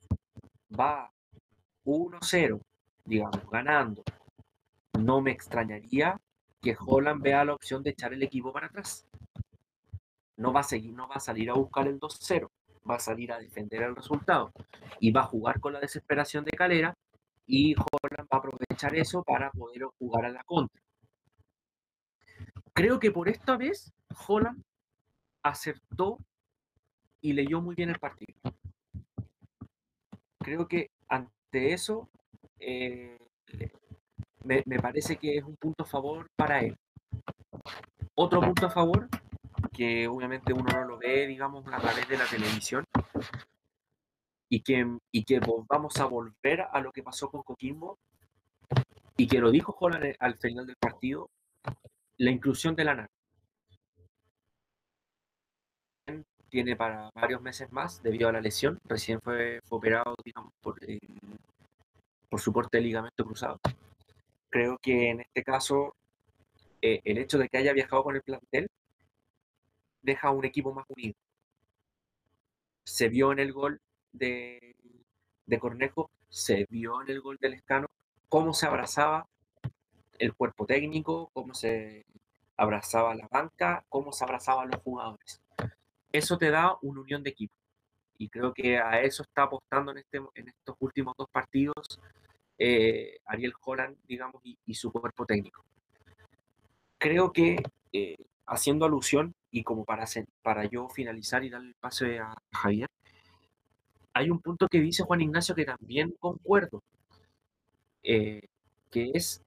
va 1-0, digamos, ganando, no me extrañaría que Holland vea la opción de echar el equipo para atrás. No va a seguir, no va a salir a buscar el 2-0, va a salir a defender el resultado y va a jugar con la desesperación de Calera y Holland va a aprovechar eso para poder jugar a la contra. Creo que por esta vez Holland acertó y leyó muy bien el partido. Creo que ante eso eh, me, parece que es un punto a favor para él. Otro punto a favor, que obviamente uno no lo ve, digamos, a través de la televisión, y que, y que vamos a volver a lo que pasó con Coquimbo y que lo dijo Holland al final del partido, la inclusión de la Tiene para varios meses más debido a la lesión. Recién fue, operado por, eh, por su corte de ligamento cruzado. Creo que en este caso eh, el hecho de que haya viajado con el plantel deja un equipo más unido. Se vio en el gol de, Cornejo, se vio en el gol del Escano cómo se abrazaba el cuerpo técnico, cómo se abrazaba la banca, cómo se abrazaban los jugadores. Eso te da una unión de equipo. Y creo que a eso está apostando en, este, estos últimos dos partidos eh, Ariel Holland, digamos, y, su cuerpo técnico. Creo que, eh, haciendo alusión, y como para, para yo finalizar y darle el pase a Javier, hay un punto que dice Juan Ignacio que también concuerdo, eh, que es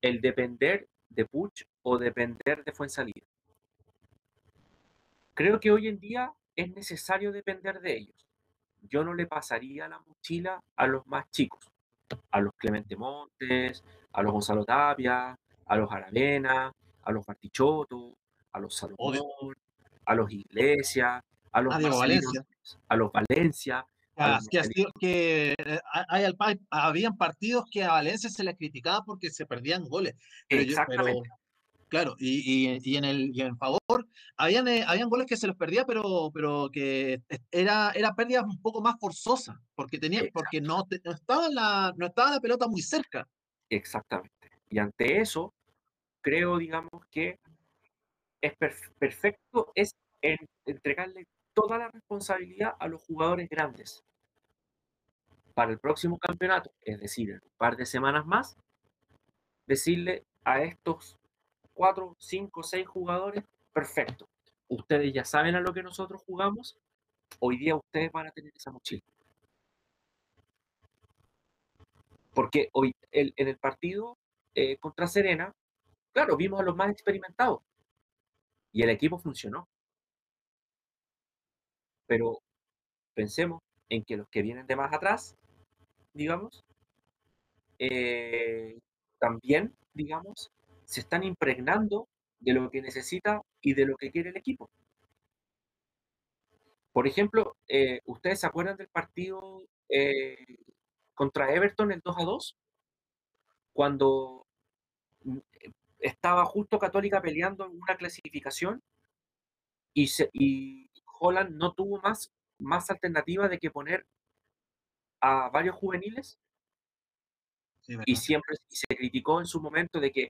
el depender de Puch o depender de Fuensalida. Creo que hoy en día es necesario depender de ellos. Yo no le pasaría la mochila a los más chicos, a los Clemente Montes, a los Gonzalo Tapia, a los Aravena, a los Bartichotto, a los Salomón, a los Iglesias, a los, Valencia. a los Valencia, que, eh, hay, habían partidos que a Valencia se les criticaba porque se perdían goles. Exactamente. claro, y, y, en el, y en favor, habían, eh, habían goles que se los perdía, pero, pero que era, era pérdida un poco más forzosa, porque, tenía, porque no, no, estaba la, no estaba la pelota muy cerca. Exactamente. Y ante eso, creo, digamos, que es perfecto es entregarle toda la responsabilidad a los jugadores grandes. Para el próximo campeonato, es decir, en un par de semanas más, decirle a estos cuatro, cinco, seis jugadores, perfecto, ustedes ya saben a lo que nosotros jugamos, hoy día ustedes van a tener esa mochila. Porque hoy en el partido eh, contra Serena, claro, vimos a los más experimentados y el equipo funcionó. Pero pensemos en que los que vienen de más atrás, digamos, eh, también, digamos, se están impregnando de lo que necesita y de lo que quiere el equipo. Por ejemplo, eh, ¿ustedes se acuerdan del partido eh, contra Everton el 2 a 2? Cuando mm, estaba justo Católica peleando en una clasificación y, se, y Holland no tuvo más, más alternativa de que poner a varios juveniles y siempre se criticó en su momento de que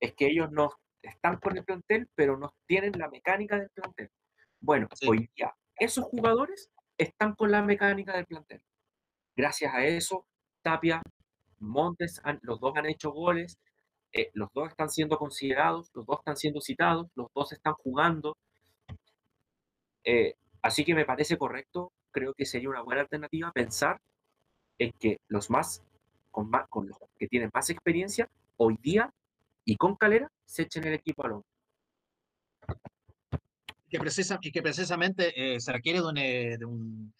es que ellos no están con el plantel, pero no tienen la mecánica del plantel. Bueno, hoy día esos jugadores están con la mecánica del plantel. Gracias a eso, Tapia, Montes, los dos han hecho goles, eh, los dos están siendo considerados, los dos están siendo citados, los dos están jugando. Eh, así que me parece correcto, creo que sería una buena alternativa pensar en que los más con, más, con los que tienen más experiencia, hoy día y con calera, se echen el equipo al hombro. Que precisa, y que precisamente eh, se requiere de un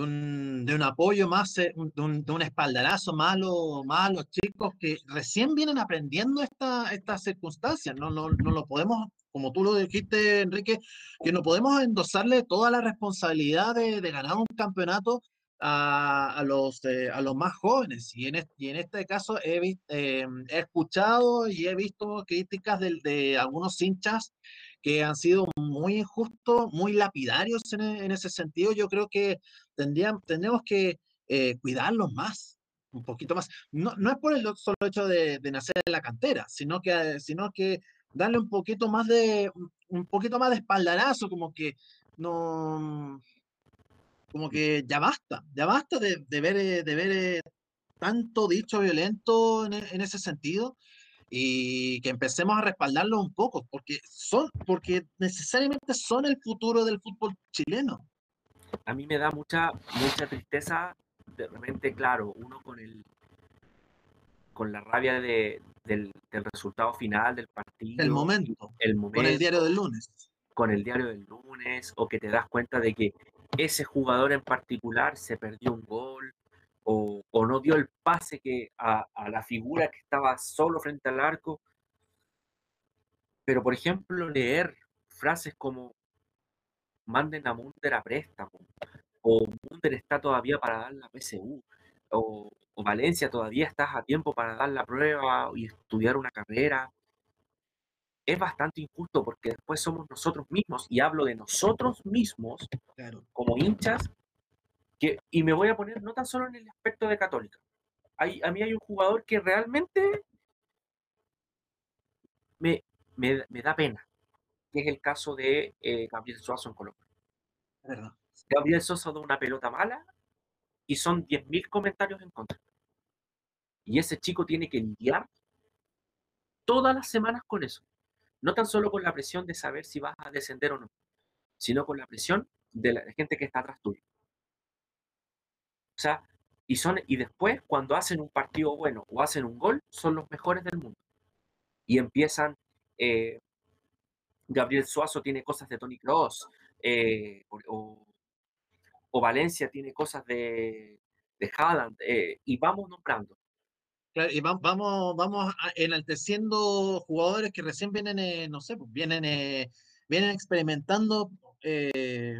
un apoyo más, eh, de un, espaldarazo más a, los chicos que recién vienen aprendiendo esta, estas circunstancias. No, no, no lo podemos, como tú lo dijiste, Enrique, que no podemos endosarle toda la responsabilidad de, de ganar un campeonato a, a, los, eh, a los más jóvenes. Y en, este, y en este caso he, eh, he escuchado y he visto críticas de, de algunos hinchas que han sido muy injustos, muy lapidarios en, en ese sentido. Yo creo que tendrían, tenemos que eh, cuidarlos más, un poquito más. No, no es por el solo hecho de, de, nacer en la cantera, sino que, sino que darle un poquito más de, un poquito más de espaldarazo, como que no, como que ya basta, ya basta de, de ver, de ver eh, tanto dicho violento en, en ese sentido y que empecemos a respaldarlo un poco, porque son, porque necesariamente son el futuro del fútbol chileno. A mí me da mucha, mucha tristeza, de repente, claro, uno con el con la rabia de, del, del, resultado final del partido. El momento, el momento. Con el diario del lunes. Con el diario del lunes, o que te das cuenta de que ese jugador en particular se perdió un gol, o, o no dio el pase que a, a, la figura que estaba solo frente al arco. Pero, por ejemplo, leer frases como manden a Munder a préstamo, o Munder está todavía para dar la PSU, o, o, Valencia todavía estás a tiempo para dar la prueba y estudiar una carrera. Es bastante injusto porque después somos nosotros mismos, y hablo de nosotros mismos claro. como hinchas, y me voy a poner no tan solo en el aspecto de Católica. Hay, a mí hay un jugador que realmente me, me, me da pena, que es el caso de eh, Gabriel Suazo en Colombia. Gabriel Sosa da una pelota mala y son 10.000 comentarios en contra. Y ese chico tiene que lidiar todas las semanas con eso. No tan solo con la presión de saber si vas a descender o no, sino con la presión de la gente que está atrás tuyo. O sea, y, son, y después, cuando hacen un partido bueno o hacen un gol, son los mejores del mundo. Y empiezan, eh, Gabriel Suazo tiene cosas de Tony Cross, eh, Valencia tiene cosas de, de Haaland, eh, y vamos nombrando. Claro, y vamos, vamos, enalteciendo jugadores que recién vienen, no sé, pues vienen, vienen experimentando eh,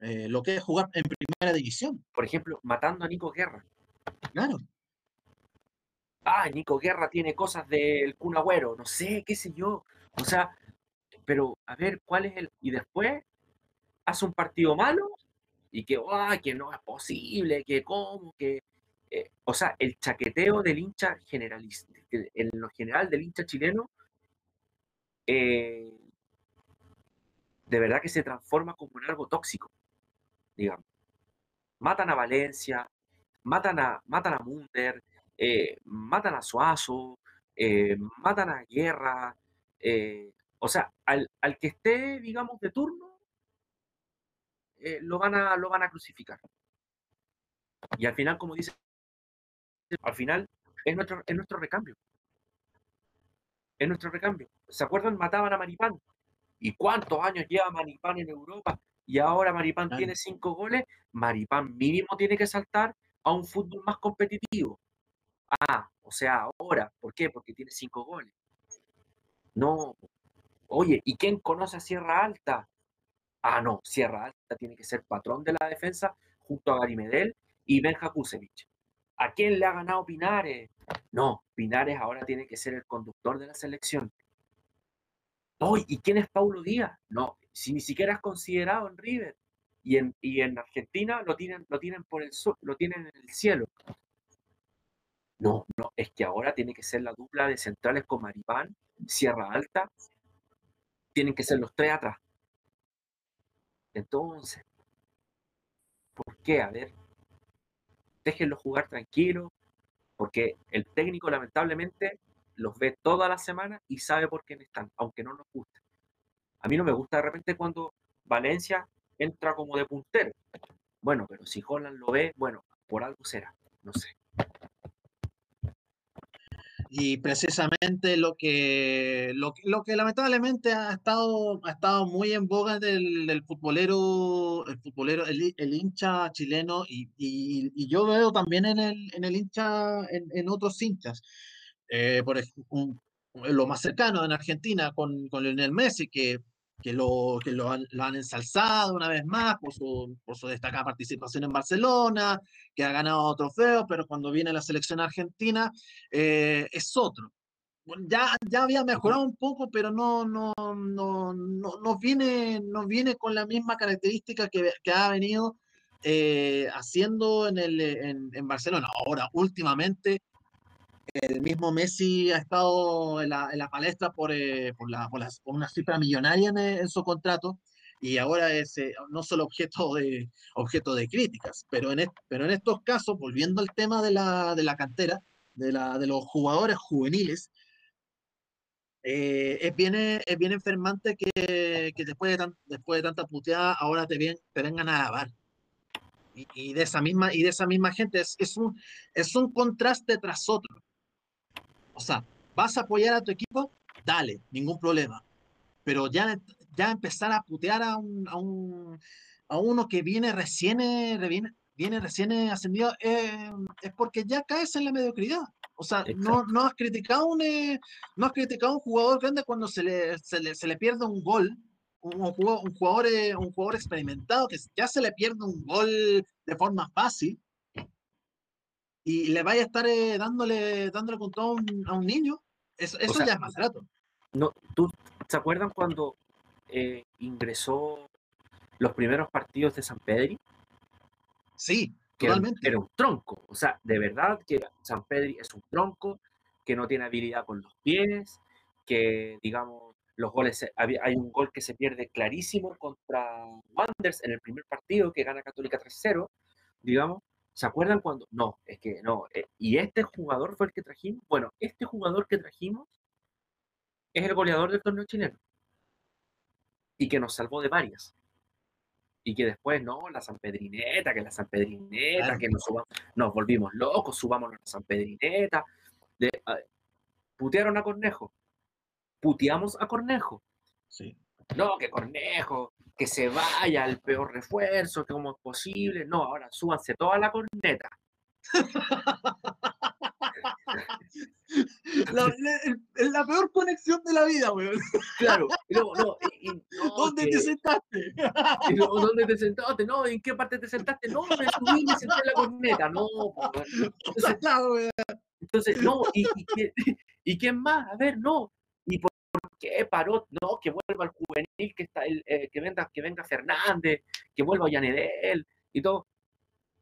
eh, lo que es jugar en primera división. Por ejemplo, matando a Nico Guerra. Claro. Ah, Nico Guerra tiene cosas del Kun Agüero, no sé, qué sé yo. O sea, pero a ver, ¿cuál es el...? Y después hace un partido malo y que, ah, que no es posible, que cómo, que... eh, o sea, el chaqueteo del hincha generalista, en lo general del hincha chileno, eh, de verdad que se transforma como en algo tóxico, digamos. Matan a Valencia, matan a, matan a Munder, eh, matan a Suazo, matan a Guerra, o sea, al, al que esté, digamos, de turno, eh, lo, van a, lo van a crucificar. Y al final, como dice, al final es nuestro, es nuestro recambio. Es nuestro recambio. ¿Se acuerdan? Mataban a Maripán. ¿Y cuántos años lleva Maripán en Europa? Y ahora Maripán Claro. tiene cinco goles. Maripán mínimo tiene que saltar a un fútbol más competitivo. Ah, o sea, ahora. ¿Por qué? Porque tiene cinco goles. No. Oye, ¿y quién conoce a Sierra Alta? Ah, no, Sierra Alta tiene que ser patrón de la defensa junto a Gary Medel y Benja Kusevich. ¿A quién le ha ganado Pinares? No, Pinares ahora tiene que ser el conductor de la selección. Oye, ¿y quién es Paulo Díaz? No, si ni siquiera es considerado en River. Y en, y en Argentina lo tienen, lo tienen por el sur, lo tienen en el cielo. No, no, es que ahora tiene que ser la dupla de centrales con Maripán, Sierra Alta, tienen que ser los tres atrás. Entonces, ¿por qué? A ver, déjenlo jugar tranquilo, porque el técnico lamentablemente los ve toda la semana y sabe por qué no están, aunque no nos guste. A mí no me gusta de repente cuando Valencia entra como de puntero. Bueno, pero si Holland lo ve, bueno, por algo será, no sé. Y precisamente lo que, lo, lo que lamentablemente ha estado, ha estado muy en boga del, del futbolero, el futbolero, el, el hincha chileno, y, y- y yo veo también en el, en el hincha, en, en otros hinchas. Eh, por ejemplo, lo más cercano en Argentina con, con Lionel Messi, que, que, lo, que lo, han, lo han ensalzado una vez más por su, por su destacada participación en Barcelona, que ha ganado trofeos, pero cuando viene la selección argentina eh, es otro. Bueno, Ya, ya había mejorado un poco, pero no, no, no, no, no viene, no viene con la misma característica que, que ha venido eh, haciendo en, el, en, en Barcelona. Ahora, últimamente, el mismo Messi ha estado en la, en la palestra por, eh, por, la, por, las- por una cifra millonaria en, en su contrato y ahora es eh, no solo objeto de, objeto de críticas, pero en, pero en estos casos, volviendo al tema de la, de la cantera, de, la, de los jugadores juveniles, eh, es, bien, es bien enfermante que, que después, de tan- después de tanta puteada ahora te, ven- te vengan a alabar. Y, y de esa misma, y de esa misma gente es, es, un, es un contraste tras otro. O sea, vas a apoyar a tu equipo, dale, ningún problema. Pero ya, ya empezar a putear a, un, a, un, a uno que viene recién, eh, viene, viene recién eh, ascendido, eh, es porque ya caes en la mediocridad. O sea, no, no has criticado un, eh, no has criticado a un jugador grande cuando se le, se le, se le pierde un gol, un, un jugador, un, jugador, eh, un jugador experimentado que ya se le pierde un gol de forma fácil y le vaya a estar eh, dándole, dándole con todo a un, a un niño, eso, eso sea, ya es maltrato. No, ¿tú se acuerdan cuando eh, ingresó los primeros partidos de San Pedri? Sí, que totalmente. era un tronco. O sea, de verdad que San Pedri es un tronco, que no tiene habilidad con los pies, que, digamos, los goles, hay un gol que se pierde clarísimo contra Wanderers en el primer partido que gana Católica 3-0, digamos. ¿Se acuerdan cuando? No, es que no. eh, ¿Y este jugador fue el que trajimos? Bueno, este jugador que trajimos es el goleador del torneo chileno y que nos salvó de varias. Y que después, no, la San Pedrineta, que la San Pedrineta, Claro. que nos, subamos, nos volvimos locos, subamos a la San Pedrineta. De, a- putearon a Cornejo. Puteamos a Cornejo. Sí. No, que Cornejo, que se vaya el peor refuerzo, que como es posible. No, ahora súbanse toda la corneta. La, la- la peor conexión de la vida, weón. Claro, no, y- no, ¿Dónde ¿Dónde te sentaste? Y ¿Dónde te sentaste? No, ¿en qué parte te sentaste? No, me subí y me senté en la corneta. No, entonces, entonces, no, ¿y, y, quién- y quién más? A ver, no. ¿Y por qué paró? No, que vuelva el juvenil, que está el, eh, que venga, que venga Fernández, que vuelva Yanedel y todo.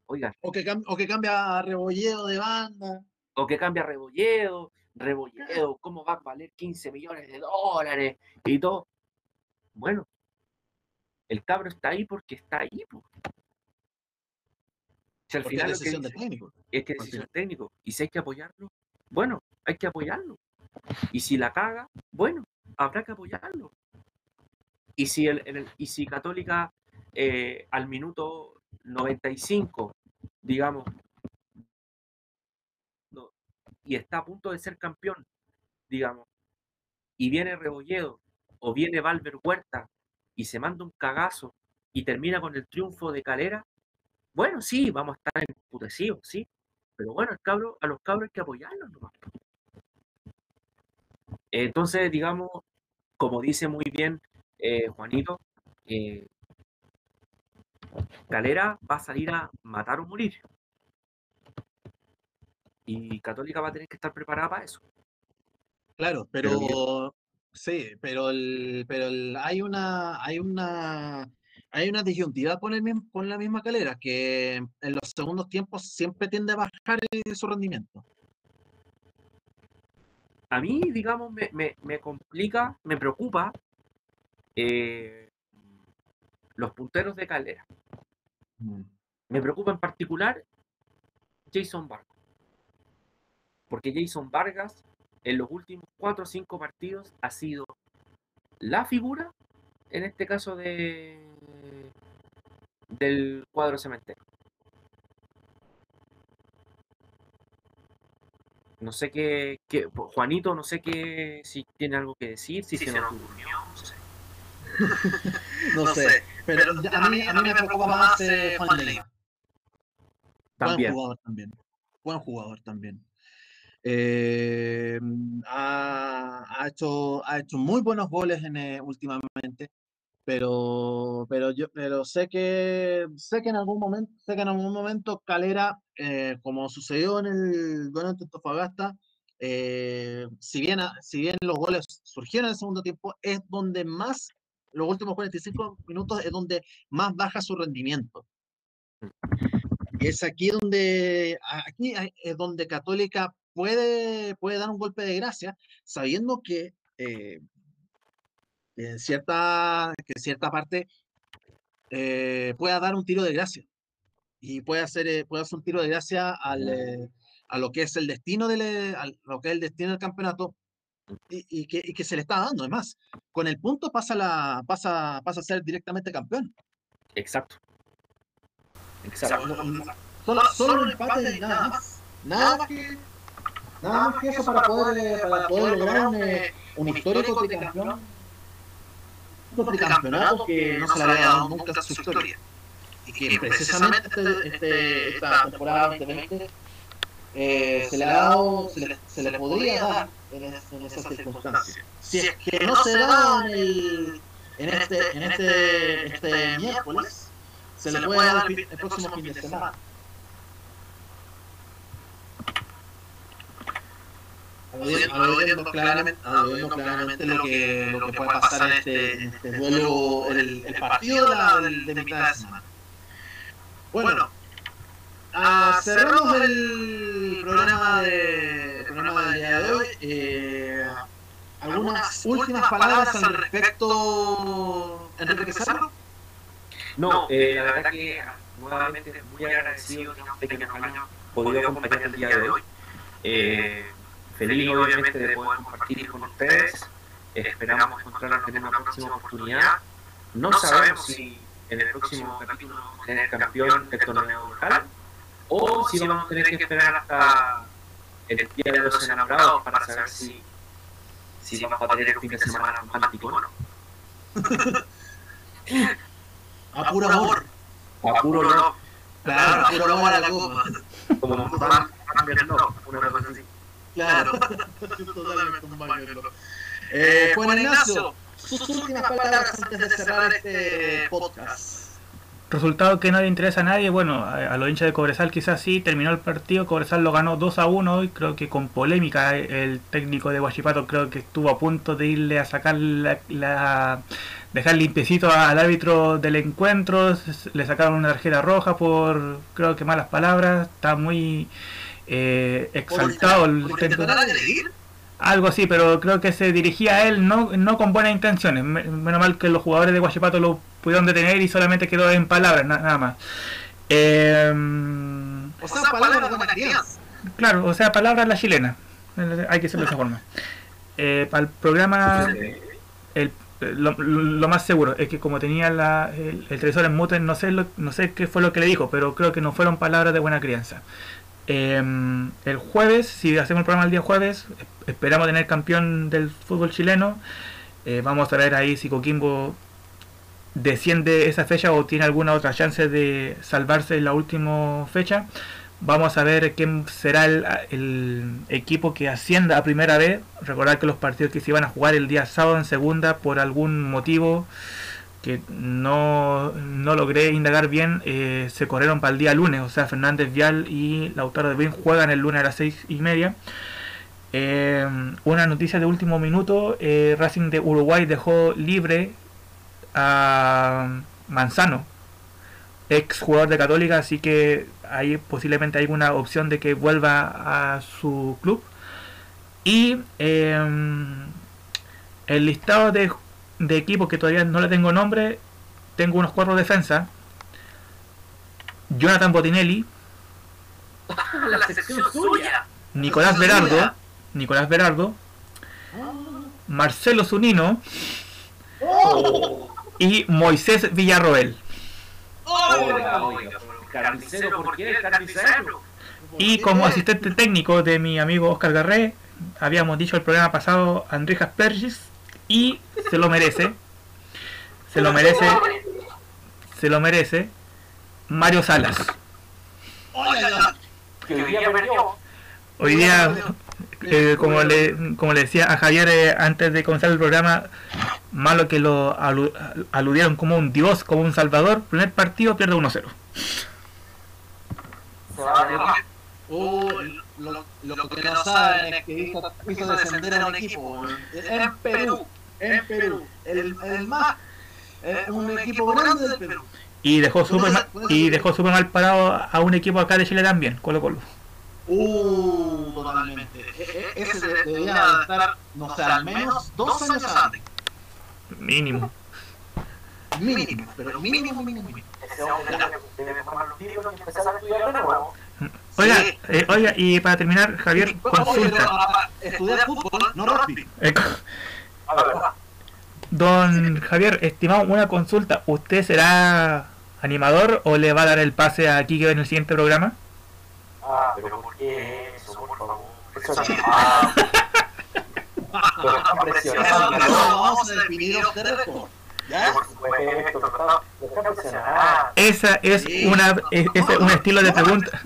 Oigan, O que, o que cambia a Rebolledo de banda. o que cambia Rebolledo, Rebolledo, ¿cómo va a valer 15 millones de dólares? Y todo. Bueno, el cabro está ahí porque está ahí. po. Si al Porque final es que decisión de dice- técnico. es que al decisión técnico. Y si hay que apoyarlo, bueno, hay que apoyarlo. Y si la caga, bueno, habrá que apoyarlo. Y si, el, el- y si Católica eh, al minuto 95, digamos, y está a punto de ser campeón, digamos, y viene Rebolledo o viene Valver Huerta y se manda un cagazo y termina con el triunfo de Calera, bueno, sí, vamos a estar emputecidos, sí, pero bueno, el cabro, a los cabros hay que apoyarlos nomás. Entonces, digamos, como dice muy bien eh, Juanito, eh, Calera va a salir a matar o morir. Y Católica va a tener que estar preparada para eso. Claro, Pero pero sí, pero el, pero el- hay una, hay una, hay una disyuntiva con el mismo, con la misma calera, que en los segundos tiempos siempre tiende a bajar su rendimiento. A mí, digamos, me, me- me complica, me preocupa eh, los punteros de Calera. Me preocupa en particular Jason Vargas. Porque Jason Vargas en los últimos 4 o 5 partidos ha sido la figura, en este caso de del cuadro cementero. No sé qué, qué- Juanito, no sé qué, si tiene algo que decir, si se nos durmió, no sé. No sé, pero a mí, a mí me preocupa más eh, Juan Leiva. Buen También. jugador también. Buen jugador también. Eh, ha, ha hecho, ha hecho muy buenos goles en, eh, últimamente, pero, pero yo pero sé que sé que en algún momento, sé que en algún momento Calera, eh, como sucedió en el gol ante Antofagasta, eh, si bien, si bien los goles surgieron en el segundo tiempo, es donde más, los últimos 45 minutos es donde más baja su rendimiento. Y es aquí donde, aquí es donde Católica puede, puede dar un golpe de gracia, sabiendo que eh, en cierta, que en cierta parte eh, pueda dar un tiro de gracia. Y puede hacer, eh, puede hacer un tiro de gracia al, eh, a lo que es el destino del, eh, al- lo que es el destino del campeonato y, y que, y que se le está dando. Además, con el punto pasa, la, pasa, pasa a ser directamente campeón. Exacto. Exacto. No- no- Solo, solo un empate y nada más. Nada más que, nada más que eso para poder, para poder lograr un, un histórico tricampeón. Un tricampeonato que no se le había dado nunca en su historia. Y que precisamente este, este- esta temporada 2020 eh, se le ha dado, se le, se le podría dar en, es- en esas circunstancias. Si es que no se da en, el, en, este, en este, este miércoles, se le puede dar el, el próximo fin de semana. Aludiendo, aludiendo claramente, aludiendo claramente lo que, lo que puede pasar en este, en este duelo, el, el partido de, la, del- de mitad de semana. Bueno, ah, cerramos el programa, de, el programa del día de hoy. Eh, ¿Algunas últimas palabras al respecto, Enrique Pizarro? No, eh, la verdad que nuevamente muy agradecido de que nos hayan podido acompañar el día de hoy. Eh, feliz obviamente de poder compartir con ustedes. Esperamos encontrarnos en una próxima oportunidad. No sabemos si en el próximo capítulo vamos a tener campeón del torneo local o si vamos a tener que esperar hasta el día de los enamorados para saber si, si vamos a tener un fin de semana romántico o no. A puro amor. A puro no, Claro, a puro amor a la copa. como un fan, no, una cosa así. Claro. Totalmente un baño. Eh, Juan Ignacio, sus últimas palabras antes de cerrar este podcast. Resultado que no le interesa a nadie, bueno, a, a los hinchas de Cobresal quizás sí, terminó el partido, Cobresal lo ganó 2 a 1 y creo que con polémica el técnico de Guachipato creo que estuvo a punto de irle a sacar la, la dejar limpiecito al árbitro del encuentro, le sacaron una tarjeta roja por creo que malas palabras, está muy eh, exaltado el ¿Por técnico. intentar agredir? Algo así, pero creo que se dirigía a él no, no con buenas intenciones. Me- Menos mal que los jugadores de Guachipato lo pudieron detener y solamente quedó en palabras, na- nada más. Eh, O sea, palabras crianza. claro, o sea, palabras la chilena. Hay que hacerlo de esa forma. Eh, para el programa, el, lo, lo más seguro es que como tenía la, el, el televisor en mute, no sé, lo- no sé qué fue lo que le dijo, pero creo que no fueron palabras de buena crianza. Eh, el jueves, si hacemos el programa el día jueves, es- esperamos tener campeón del fútbol chileno. Eh, vamos a ver ahí si Coquimbo desciende esa fecha o tiene alguna otra chance de salvarse en la última fecha. Vamos a ver quién será el, el equipo que ascienda a primera vez. Recordar que los partidos que se iban a jugar el día sábado en segunda por algún motivo que no, no logré indagar bien, eh, se corrieron para el día lunes. O sea, Fernández Vial y Lautaro de Bin juegan el lunes a las seis y media. Eh, una noticia de último minuto, eh, Racing de Uruguay dejó libre a Manzano, ex jugador de Católica, así que ahí posiblemente hay una opción de que vuelva a su club. Y eh, el listado de, de equipos que todavía no le tengo nombre, tengo unos cuatro defensas. Jonathan Botinelli, La sección suya. Nicolás Berardo, Nicolás Berardo, Marcelo Zunino. Y Moisés Villarroel. Oiga, oiga, carnicero, ¿por qué el carnicero? Y como asistente técnico de mi amigo Oscar Garré, habíamos dicho el programa pasado Andrés Aspergis y se lo merece. Se lo merece. Se lo merece. Mario Salas. Hoy día perdió. Hoy día, eh, como, le, como le decía a Javier eh, antes de comenzar el programa, malo que lo alu- aludieron como un dios, como un salvador. Primer partido pierde 1-0. Se va a perder. Oh, lo, lo que no saben es que hizo, hizo descender a un equipo en Perú, en Perú, el, el más, eh, un equipo grande del Perú. Y dejó súper mal, y dejó súper mal parado a un equipo acá de Chile también, Colo Colo. Uh, totalmente. E- e- Ese de- debería estar, no sé, al menos dos años antes. Mínimo. Mínimo, pero mínimo, mínimo, mínimo. Ese hombre debe tomar los libros y empezar a estudiar de nuevo. Oiga, Sí. eh, oiga, y para terminar, Javier, consulta. ah, ah, estudiar fútbol, no rugby. Eh, don Javier, estimado, una consulta. ¿Usted será animador o le va a dar el pase a Kike en el siguiente programa? Ah, pero ¿por qué eso, por favor? Eso es ah. Esa es una es, ese es un estilo de pregunta.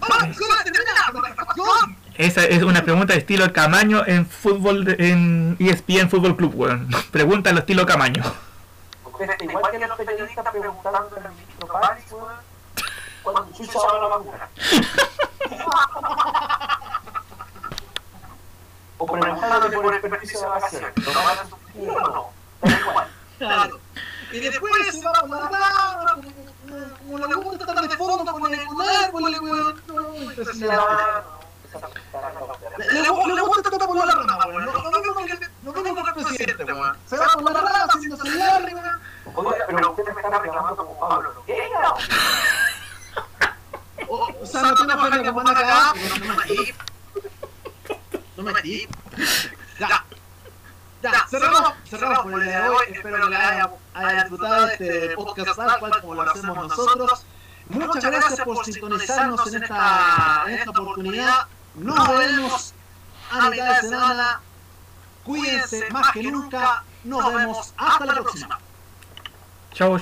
Esa es una pregunta de estilo Camaño en fútbol en ESPN Fútbol Club, weón. Pregunta al estilo Camaño. Igual que los periodistas preguntando en el ministro París, weón, cuando Chucha va a la vacuna. O preguntándole por el permiso de vacaciones. ¿Lo van a sufrir o no? Da igual. Claro. Y después se va la rama, como- le gusta estar de fondo con el con árboles, weón. No, impresionante. Le, le, la weón. No. Se va la pero usted me está reclamando Pablo. O, sea, no no. No. Ya. Cerramos. Espero que disfrutado este podcast como lo hacemos nosotros. Muchas gracias por sintonizarnos en esta oportunidad. Nos vemos a mitad de semana. Cuídense más que nunca. Nos vemos hasta la próxima. Chau.